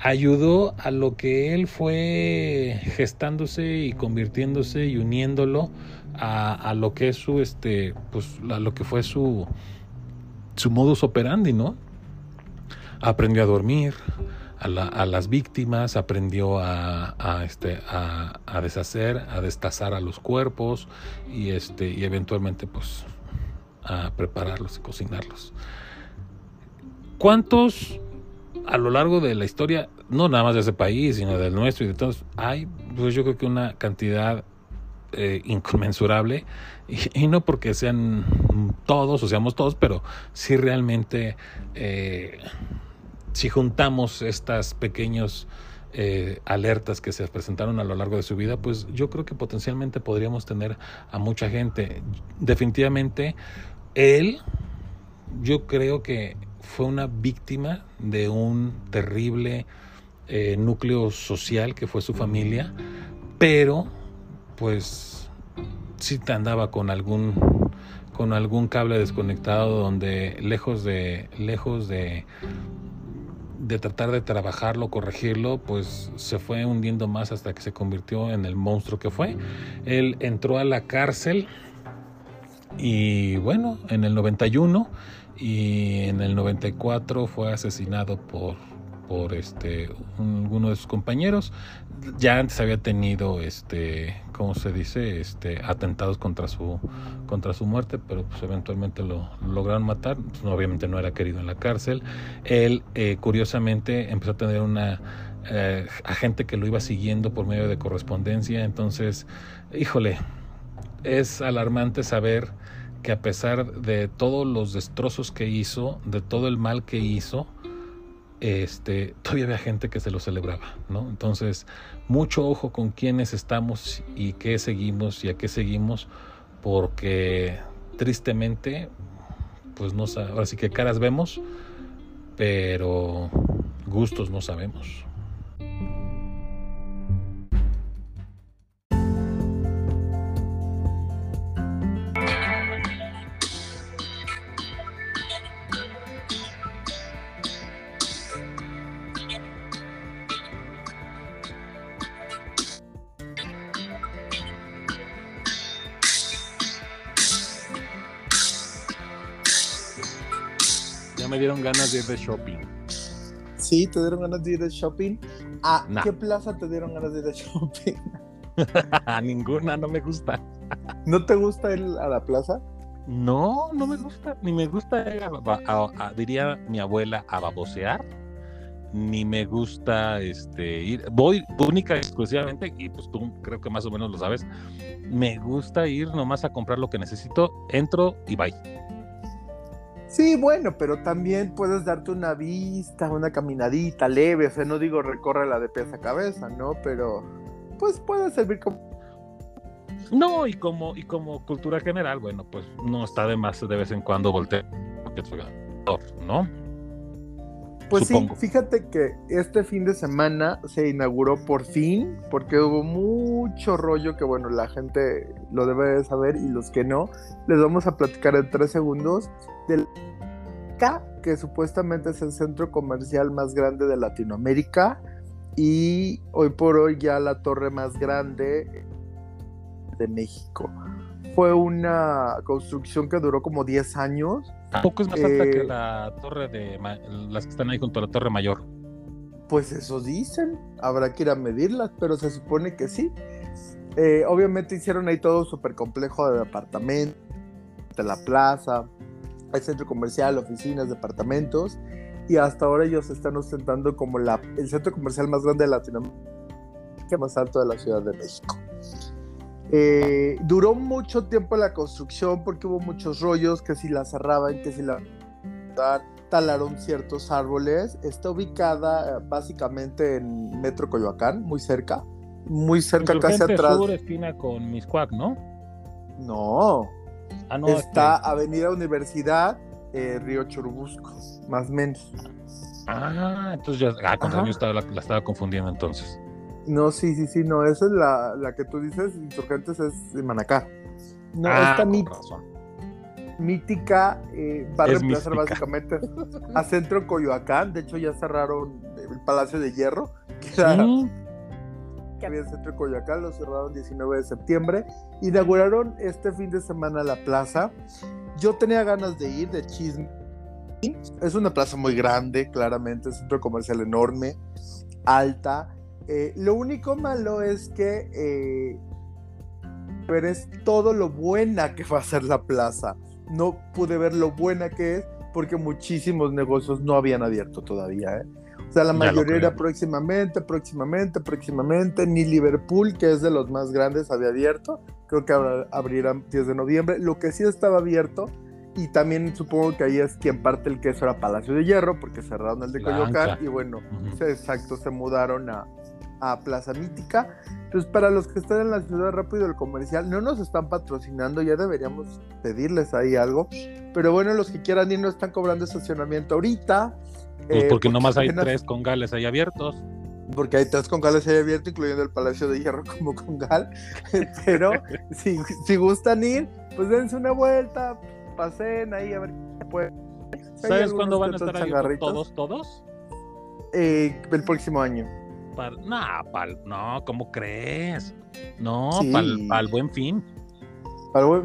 ayudó a lo que él fue gestándose y convirtiéndose y uniéndolo a, lo que es su, este, pues, lo que fue su, su modus operandi, ¿no? Aprendió a dormir, a, las víctimas, aprendió a, este, a, deshacer, a destazar a los cuerpos y, este, y eventualmente pues a prepararlos y cocinarlos. ¿Cuántos a lo largo de la historia, no nada más de ese país, sino del nuestro y de todos, hay, pues yo creo que una cantidad eh, inconmensurable, y, no porque sean todos o seamos todos, pero sí realmente, eh, si juntamos estas pequeños eh, alertas que se presentaron a lo largo de su vida, pues yo creo que potencialmente podríamos tener a mucha gente. Definitivamente, él, yo creo que fue una víctima de un terrible eh, núcleo social que fue su familia, pero pues sí andaba con algún con algún cable desconectado donde lejos de lejos de de tratar de trabajarlo, corregirlo, pues se fue hundiendo más hasta que se convirtió en el monstruo que fue. Él entró a la cárcel y bueno, en el 91 y en el 94 fue asesinado por por este uno de sus compañeros. Ya antes había tenido este cómo se dice este atentados contra su contra su muerte pero pues eventualmente lo, lograron matar. Obviamente no era querido en la cárcel. Él eh, curiosamente empezó a tener una eh, agente que lo iba siguiendo por medio de correspondencia. Entonces híjole es alarmante saber que a pesar de todos los destrozos que hizo de todo el mal que hizo este, todavía había gente que se lo celebraba, ¿no? Entonces, mucho ojo con quiénes estamos y qué seguimos y a qué seguimos, porque tristemente, pues no ahora sí que caras vemos, pero gustos no sabemos. Me dieron ganas de ir de shopping. Sí, te dieron ganas de ir de shopping. ¿A qué plaza te dieron ganas de ir de shopping? <laughs> <laughs> a ninguna, no me gusta. ¿No te gusta ir a la plaza? No, no me gusta. Ni me gusta, diría mi abuela, a babosear. Ni me gusta este, ir. Voy única y exclusivamente, y pues tú creo que más o menos lo sabes. Me gusta ir nomás a comprar lo que necesito, entro y bye. Sí, bueno, pero también puedes darte una vista, una caminadita leve, o sea, no digo recorre la de pies a cabeza, ¿no? Pero pues puede servir como no, y como y como cultura general, bueno, pues no está de más de vez en cuando voltear, ¿no? Pues sí, fíjate que este fin de semana se inauguró por fin, porque hubo mucho rollo que, bueno, la gente lo debe de saber y los que no, les vamos a platicar en tres segundos del K, que supuestamente es el centro comercial más grande de Latinoamérica y hoy por hoy ya la torre más grande de México. Fue una construcción que duró como 10 años poco es más alta que eh, la torre de las que están ahí junto a la torre mayor. Pues eso dicen, habrá que ir a medirlas, pero se supone que sí. Eh, obviamente hicieron ahí todo súper complejo de apartamentos, de la plaza, hay centro comercial, oficinas, departamentos, y hasta ahora ellos están ostentando como la, el centro comercial más grande de Latinoamérica, más alto de la Ciudad de México. Eh, duró mucho tiempo la construcción porque hubo muchos rollos, que si la cerraban, que si la talaron ciertos árboles. Está ubicada eh, básicamente en Metro Coyoacán, muy cerca, muy cerca casi atrás. Sur, esquina con Miscuac, ¿no? No. Ah, no Está este Avenida Universidad, eh, Río Churubusco, más o menos. Ah, entonces ya, ah, con la estaba confundiendo entonces. No, sí, sí, sí, no, esa es la, la que tú dices, Insurgentes es de Manacá. No, ah, esta mítica eh, va a reemplazar básicamente a Centro Coyoacán. De hecho, ya cerraron el Palacio de Hierro, que era que había en Centro Coyoacán, lo cerraron el 19 de septiembre. Inauguraron este fin de semana la plaza. Yo tenía ganas de ir, de chisme. Es una plaza muy grande, claramente, centro comercial enorme, alta eh, lo único malo es que eh, es todo lo buena que va a ser la plaza. No pude ver lo buena que es porque muchísimos negocios no habían abierto todavía. ¿eh? O sea, la mayoría era próximamente, próximamente, próximamente. Ni Liverpool, que es de los más grandes, había abierto. Creo que abrirán 10 de noviembre. Lo que sí estaba abierto, y también supongo que ahí es quien parte el queso, era Palacio de Hierro, porque cerraron el de Coyoacán. Y bueno, exacto, se mudaron a, a Plaza Mítica. Entonces, para los que están en la ciudad rápido el comercial, no nos están patrocinando, ya deberíamos pedirles ahí algo. Pero bueno, los que quieran ir no están cobrando estacionamiento ahorita. Pues eh, porque, nomás hay tres congales ahí abiertos. Porque hay tres congales ahí abiertos, incluyendo el Palacio de Hierro como congal. <laughs> Pero si, si gustan ir, pues dense una vuelta, pasen ahí a ver qué puede. ¿Sabes cuándo van a estar todos, todos? eh, el próximo año. No, no, ¿cómo crees? No, para el buen fin.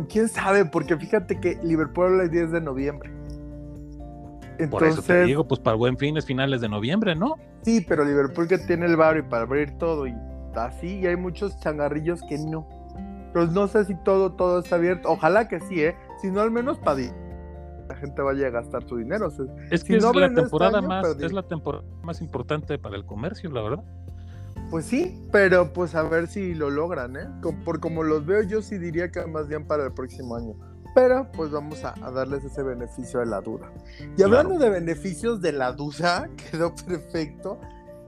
¿Quién sabe? Porque fíjate que Liverpool es 10 de noviembre. Entonces, Por eso te digo, pues para el buen fin es finales de noviembre, ¿no? Sí, pero Liverpool que tiene el barrio para abrir todo y así, y hay muchos changarrillos que no. Pues no sé si todo, todo está abierto. Ojalá que sí, ¿eh? Si no, al menos para la gente vaya a gastar su dinero. es que es la este temporada más, es la temporada más importante para el comercio, la verdad. Pues sí, pero pues a ver si lo logran, ¿eh? Por como los veo, yo sí diría que más bien para el próximo año. Pero pues vamos a, darles ese beneficio de la duda. Y hablando de beneficios de la duda, <laughs> quedó perfecto.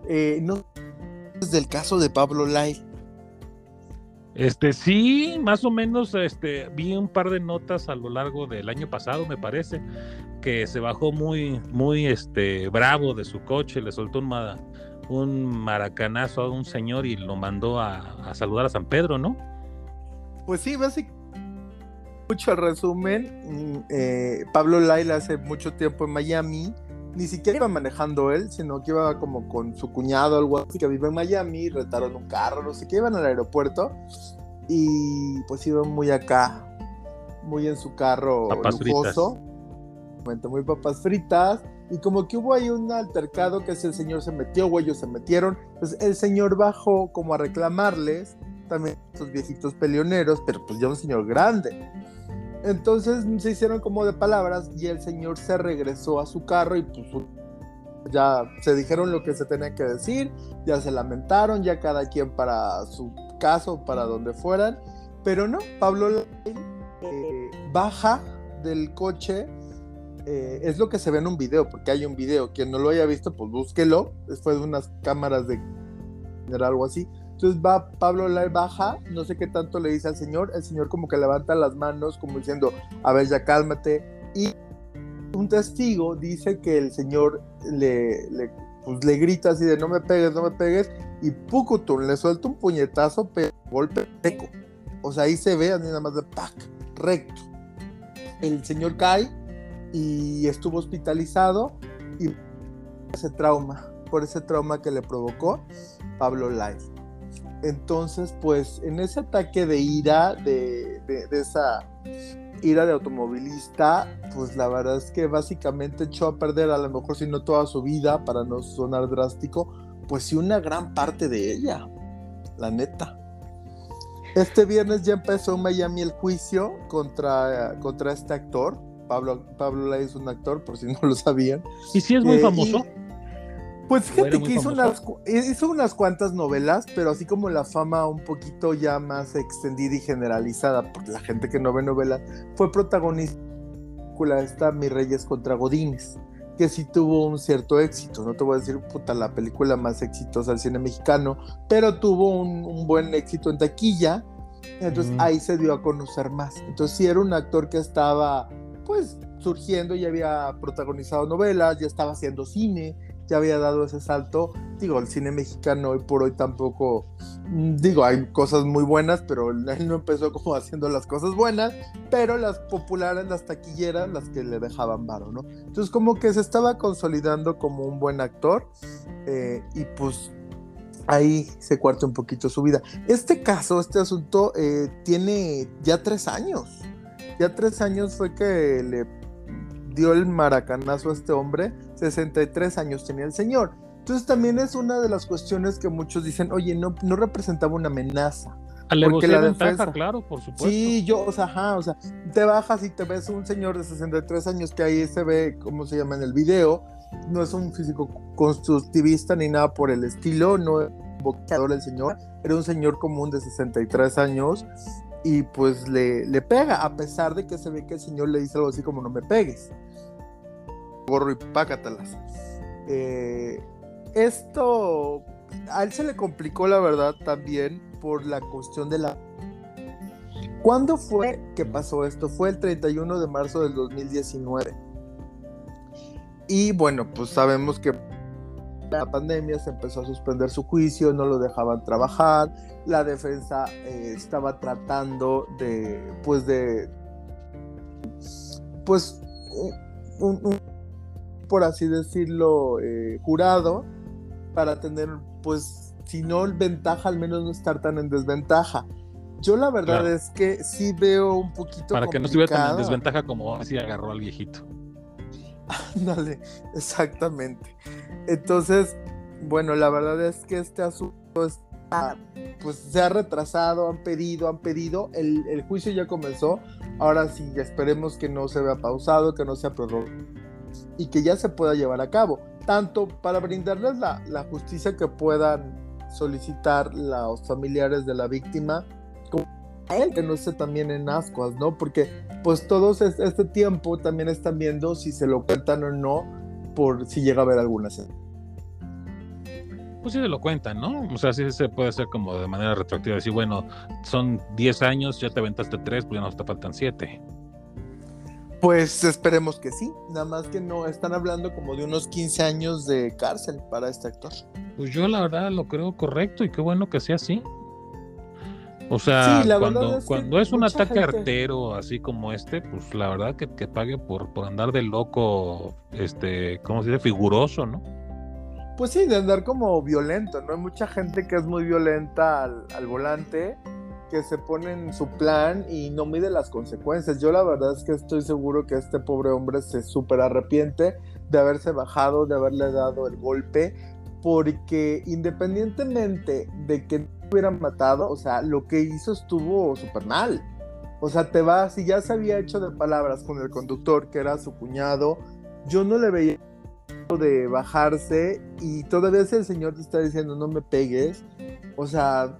Eh, no es del caso de Pablo Lai. Este sí, más o menos este vi un par de notas a lo largo del año pasado, me parece, que se bajó muy muy este bravo de su coche, le soltó un un maracanazo a un señor y lo mandó a, saludar a San Pedro, ¿no? Pues sí, básicamente. Mucho resumen, mm, eh, Pablo Laila hace mucho tiempo en Miami, ni siquiera iba manejando él, sino que iba como con su cuñado o algo así que vive en Miami, retaron un carro, no sé qué, iban al aeropuerto y pues iban muy acá, muy en su carro papas lujoso, fritas. muy papas fritas, y como que hubo ahí un altercado que es el señor se metió o ellos se metieron, pues el señor bajó como a reclamarles, también esos viejitos peleoneros, pero pues ya un señor grande. Entonces se hicieron como de palabras y el señor se regresó a su carro y pues ya se dijeron lo que se tenía que decir, ya se lamentaron, ya cada quien para su caso, para donde fueran, pero no, Pablo eh, baja del coche eh, es lo que se ve en un video, porque hay un video. Quien no lo haya visto, pues búsquelo. Después de unas cámaras de algo así. Entonces va Pablo la baja, no sé qué tanto le dice al señor. El señor como que levanta las manos, como diciendo, a ver, ya cálmate. Y un testigo dice que el señor le, le, pues, grita así de no me pegues, no me pegues. Y Pucutum le suelta un puñetazo, pero golpe. O sea, ahí se ve, nada más de pac, recto. El señor cae y estuvo hospitalizado y ese trauma, por ese trauma que le provocó Pablo Lai. Entonces, pues en ese ataque de ira, de, esa ira de automovilista, pues la verdad es que básicamente echó a perder a lo mejor si no toda su vida, para no sonar drástico, pues sí una gran parte de ella, la neta. Este viernes ya empezó en Miami el juicio contra, contra este actor, Pablo, Pablo Lai es un actor, por si no lo sabían. ¿Y si es muy eh, famoso? Pues fíjate que hizo unas, hizo unas cuantas novelas, pero así como la fama un poquito ya más extendida y generalizada por la gente que no ve novelas, fue protagonista de la esta Mi Reyes contra Godines, que sí tuvo un cierto éxito. No te voy a decir, puta, la película más exitosa del cine mexicano, pero tuvo un, buen éxito en taquilla. Entonces ahí se dio a conocer más. Entonces sí era un actor que estaba pues surgiendo, ya había protagonizado novelas, ya estaba haciendo cine, ya había dado ese salto. Digo, el cine mexicano hoy por hoy tampoco, mm, digo, hay cosas muy buenas, pero él no empezó como <laughs> haciendo las cosas buenas, pero las populares, las taquilleras, las que le dejaban varo, ¿no? Entonces como que se estaba consolidando como un buen actor eh, y pues ahí se cuarta un poquito su vida. Este caso, este asunto, eh, tiene ya tres años ya tres años fue que le dio el maracanazo a este hombre, 63 años tenía el señor. Entonces también es una de las cuestiones que muchos dicen, oye, no, no representaba una amenaza. Porque la defensa, claro, por supuesto. Sí, yo, o sea, ajá, o sea, te bajas y te ves un señor de 63 años que ahí se ve, ¿cómo se llama en el video? No es un físico constructivista ni nada por el estilo, no es boxeador el señor, era un señor común de 63 años y pues le, le, pega, a pesar de que se ve que el señor le dice algo así como no me pegues. Gorro y pácatelas. Eh, esto a él se le complicó la verdad también por la cuestión de la... ¿Cuándo fue que pasó esto? Fue el 31 de marzo del 2019. Y bueno, pues sabemos que la pandemia se empezó a suspender su juicio, no lo dejaban trabajar, la defensa eh, estaba tratando de, pues de, pues, un, por así decirlo, eh, jurado para tener, pues, si no ventaja, al menos no estar tan en desventaja. Yo la verdad es que sí veo un poquito. Para que no estuviera tan en desventaja como así agarró al viejito. Dale, <laughs> exactamente. Entonces, bueno, la verdad es que este asunto está, pues se ha retrasado, han pedido, han pedido, el, el juicio ya comenzó, ahora sí, esperemos que no se vea pausado, que no sea prorrogado y que ya se pueda llevar a cabo, tanto para brindarles la, justicia que puedan solicitar los familiares de la víctima, como a él que no esté también en ascuas, ¿no? Porque pues todos este tiempo también están viendo si se lo cuentan o no, por si llega a haber alguna Pues sí se lo cuentan, ¿no? O sea, sí se puede hacer como de manera retroactiva, decir, bueno, son 10 años, ya te aventaste 3, pues ya nos te faltan 7. Pues esperemos que sí, nada más que no, están hablando como de unos 15 años de cárcel para este actor. Pues yo la verdad lo creo correcto y qué bueno que sea así. O sea, cuando, es, cuando es un ataque artero así como este, pues la verdad que, que pague por, por andar de loco, este, ¿cómo se dice? Figuroso, ¿no? Pues sí, de andar como violento, ¿no? Hay mucha gente que es muy violenta al, al volante que se pone en su plan y no mide las consecuencias. Yo la verdad es que estoy seguro que este pobre hombre se súper arrepiente de haberse bajado, de haberle dado el golpe, porque independientemente de que no hubieran matado, o sea, lo que hizo estuvo súper mal. O sea, te vas y ya se había hecho de palabras con el conductor, que era su cuñado. Yo no le veía de bajarse y todavía si el señor te está diciendo no me pegues, o sea,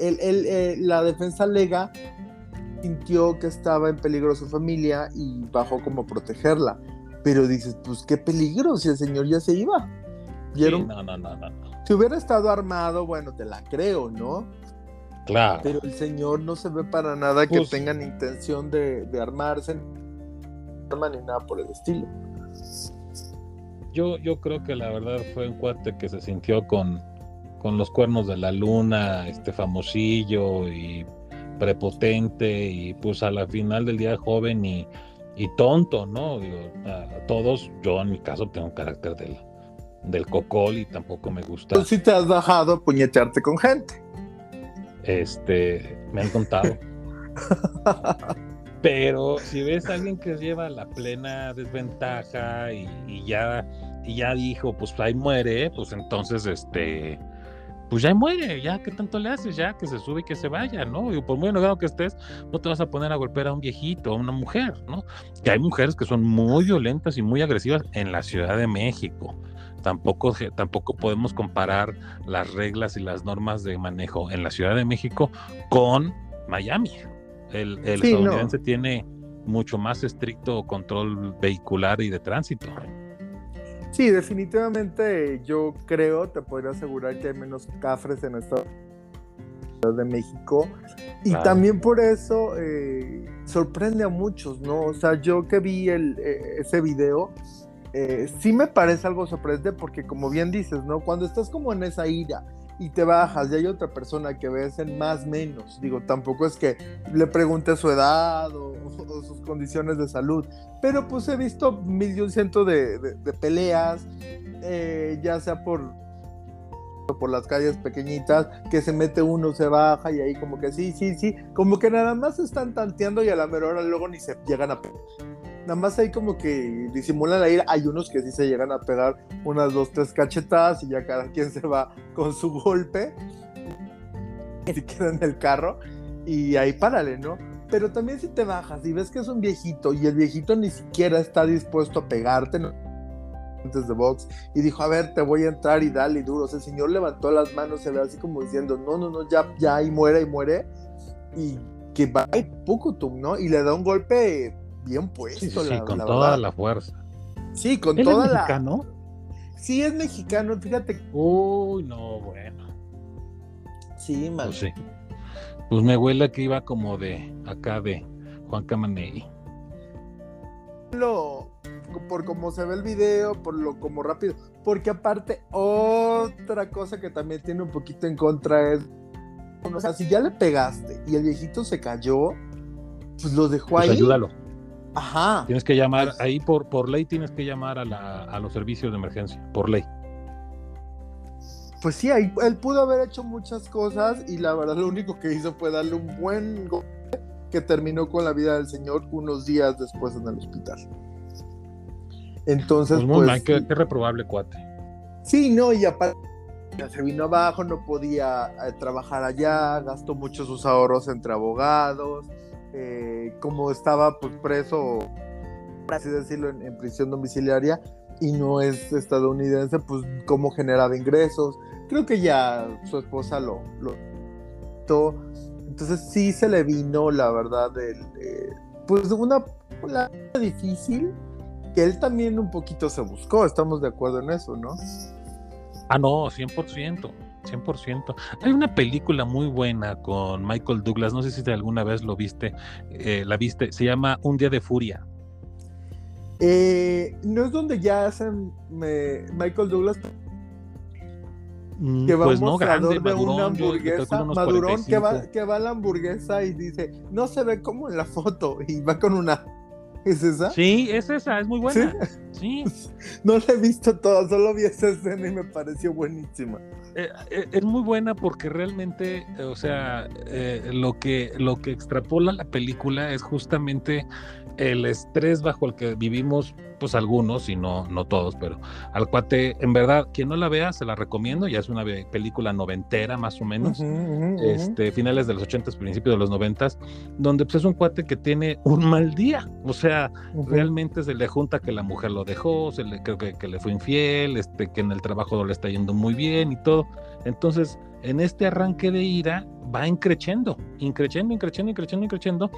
eh, la defensa lega sintió que estaba en peligro su familia y bajó como a protegerla. Pero dices, pues qué peligro si el señor ya se iba. ¿Vieron? no, no, no, no. Si hubiera estado armado, bueno, te la creo, ¿no? Claro. Pero el señor no se ve para nada que pues tengan intención de, de armarse, ni nada por el estilo. Yo, yo creo que la verdad fue un cuate que se sintió con, con los cuernos de la luna, este famosillo y prepotente y pues a la final del día joven y, y tonto, ¿no? Digo, a, todos, yo en mi caso tengo un carácter del, del cocol y tampoco me gusta. Tú sí te has bajado puñetearte con gente. Este, me han contado. <laughs> Pero si ves a alguien que lleva la plena desventaja y, y ya y ya dijo, pues ahí muere, pues entonces este pues ya muere, ya que tanto le haces, ya que se sube y que se vaya, ¿no? Y por muy enojado que estés, no te vas a poner a golpear a un viejito, a una mujer, ¿no? Que hay mujeres que son muy violentas y muy agresivas en la Ciudad de México. Tampoco, tampoco podemos comparar las reglas y las normas de manejo en la Ciudad de México con Miami. El, el estadounidense tiene mucho más estricto control vehicular y de tránsito. Sí, definitivamente yo creo, te podría asegurar que hay menos cafres en esta de México y también por eso eh, sorprende a muchos, ¿no? O sea, yo que vi el, eh, ese video, eh, sí me parece algo sorprendente porque como bien dices, ¿no? Cuando estás como en esa ira y te bajas y hay otra persona que ves en más menos. Digo, tampoco es que le pregunte su edad o, sus condiciones de salud, pero pues he visto mil y un ciento de, peleas, eh, ya sea por por las calles pequeñitas, que se mete uno, se baja y ahí como que sí, sí, sí, como que nada más están tanteando y a la mejor hora luego ni se llegan a nada más ahí como que disimulan la ira. Hay unos que sí se llegan a pegar unas dos, tres cachetadas y ya cada <laughs> quien se va con su golpe y queda en el carro y ahí párale, ¿no? Pero también si te bajas y ves que es un viejito y el viejito ni siquiera está dispuesto a pegarte, antes de box y dijo, a ver, te voy a entrar y dale duro. O sea, el señor levantó las manos, se ve así como diciendo, no, no, no, ya, ya, y muere, y muere. Y que va y poco, ¿no? Y le da un golpe bien puesto. Sí, con toda la fuerza. Sí, con toda es mexicano? Sí, es mexicano, fíjate. Uy, no, bueno. Sí, man. Pues sí. Pues me huele que iba como de acá de Juan Camaney. Lo, por cómo se ve el video, por lo como rápido. Porque aparte, otra cosa que también tiene un poquito en contra es. O sea, si ya le pegaste y el viejito se cayó, pues lo dejó pues ahí. Ayúdalo. Ajá. Tienes que llamar, ahí por, por ley tienes que llamar a, la, a los servicios de emergencia, por ley. pues sí, él pudo haber hecho muchas cosas y la verdad lo único que hizo fue darle un buen golpe que terminó con la vida del señor unos días después en el hospital. Entonces, pues... pues qué, reprobable cuate. Sí, no, y aparte se vino abajo, no podía eh, trabajar allá, gastó mucho sus ahorros entre abogados, eh, como estaba pues preso, por así decirlo, en, prisión domiciliaria y no es estadounidense, pues cómo generaba ingresos. Creo que ya su esposa lo... lo entonces sí se le vino, la verdad, el, eh, pues una, una difícil que él también un poquito se buscó, estamos de acuerdo en eso, ¿no? Ah, no, 100%. 100%. Hay una película muy buena con Michael Douglas, no sé si alguna vez lo viste, eh, la viste, se llama Un día de furia. Eh, no es donde ya hacen Michael Douglas mm, que va pues no, grande, de una hamburguesa, Madurón que va, que va a la hamburguesa y dice, no se ve como en la foto, y va con una ¿Es esa? Sí, es esa, es muy buena. Sí. <laughs> no la he visto toda, solo vi esa escena y me pareció buenísima. Eh, eh, es muy buena porque realmente, o sea, eh, lo, que, lo que extrapola la película es justamente el estrés bajo el que vivimos, pues algunos y no, no todos, pero al cuate, en verdad, quien no la vea, se la recomiendo, ya es una película noventera más o menos, este, finales de los ochentas, principios de los noventas, donde pues es un cuate que tiene un mal día, o sea, realmente se le junta que la mujer lo dejó, se le, creo que, que le fue infiel, este, que en el trabajo le está yendo muy bien y todo, entonces, en este arranque de ira va increciendo, increciendo, increciendo, increciendo, increciendo.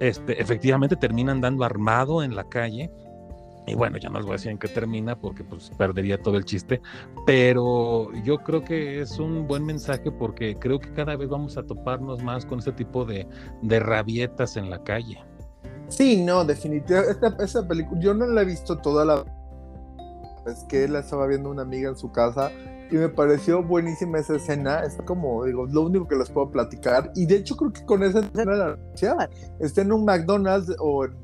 Este, efectivamente termina andando armado en la calle. Y bueno, ya no les voy a decir en qué termina porque pues perdería todo el chiste, pero yo creo que es un buen mensaje porque creo que cada vez vamos a toparnos más con este tipo de, de rabietas en la calle. Sí, no, definitivamente. Esta, película, yo no la he visto toda la es que la estaba viendo una amiga en su casa y me pareció buenísima esa escena. Es como, digo, lo único que les puedo platicar. Y de hecho, creo que con esa escena la está en un McDonald's o en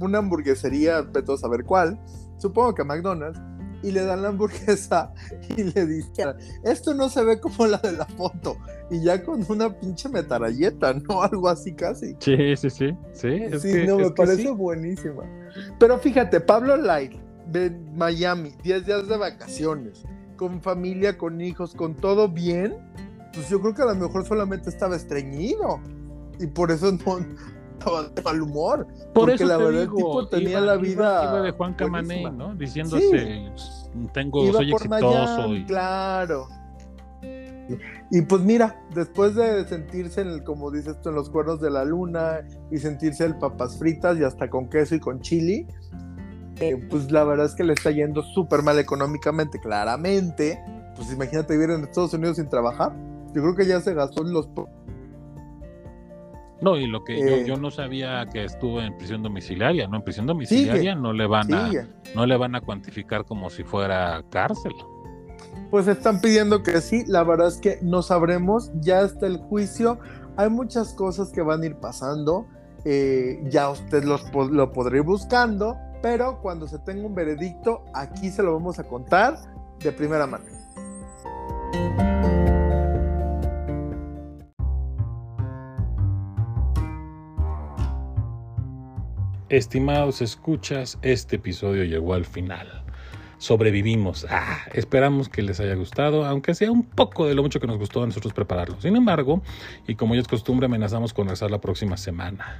una hamburguesería, a saber cuál. Supongo que McDonald's. Y le dan la hamburguesa <laughs> y le dicen, esto no se ve como la de la foto. Y ya con una pinche metaralleta, ¿no? <laughs> Algo así casi. Sí, sí, sí. Sí, sí no, me parece buenísima. Pero fíjate, Pablo Light de Miami, 10 días de vacaciones con familia, con hijos, con todo bien, pues yo creo que a lo mejor solamente estaba estreñido. Y por eso no <laughs> estaba de mal humor. Por porque la verdad el tipo tenía la vida. de Juan Camaney, ¿no? Diciéndose, tengo, soy exitoso. y... Claro. Y pues mira, después de sentirse, en el, como dices tú, en los cuernos de la luna y sentirse el papas fritas y hasta con queso y con chili, eh, pues la verdad es que le está yendo súper mal económicamente, claramente. Pues imagínate vivir en Estados Unidos sin trabajar. Yo creo que ya se gastó en los... No, y lo que yo, eh, yo, no sabía que estuvo en prisión domiciliaria, ¿no? En prisión domiciliaria no le van a no le van a cuantificar como si fuera cárcel. Pues están pidiendo que sí, la verdad es que no sabremos, ya está el juicio, hay muchas cosas que van a ir pasando, eh, ya usted los, lo podrá ir buscando, pero cuando se tenga un veredicto, aquí se lo vamos a contar de primera mano. Estimados escuchas, este episodio llegó al final. Sobrevivimos. Ah, esperamos que les haya gustado, aunque sea un poco de lo mucho que nos gustó a nosotros prepararlo. Sin embargo, y como ya es costumbre, amenazamos con regresar la próxima semana.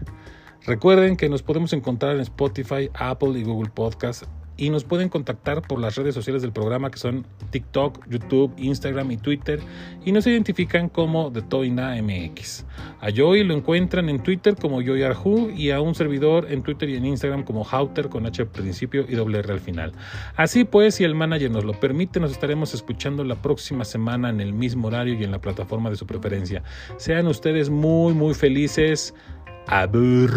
Recuerden que nos podemos encontrar en Spotify, Apple y Google Podcast y nos pueden contactar por las redes sociales del programa que son TikTok, YouTube, Instagram y Twitter y nos identifican como The Toina MX. A Joy lo encuentran en Twitter como Joy y a un servidor en Twitter y en Instagram como Hauter con H al principio y doble al final. Así pues, si el manager nos lo permite, nos estaremos escuchando la próxima semana en el mismo horario y en la plataforma de su preferencia. Sean ustedes muy muy felices. Aber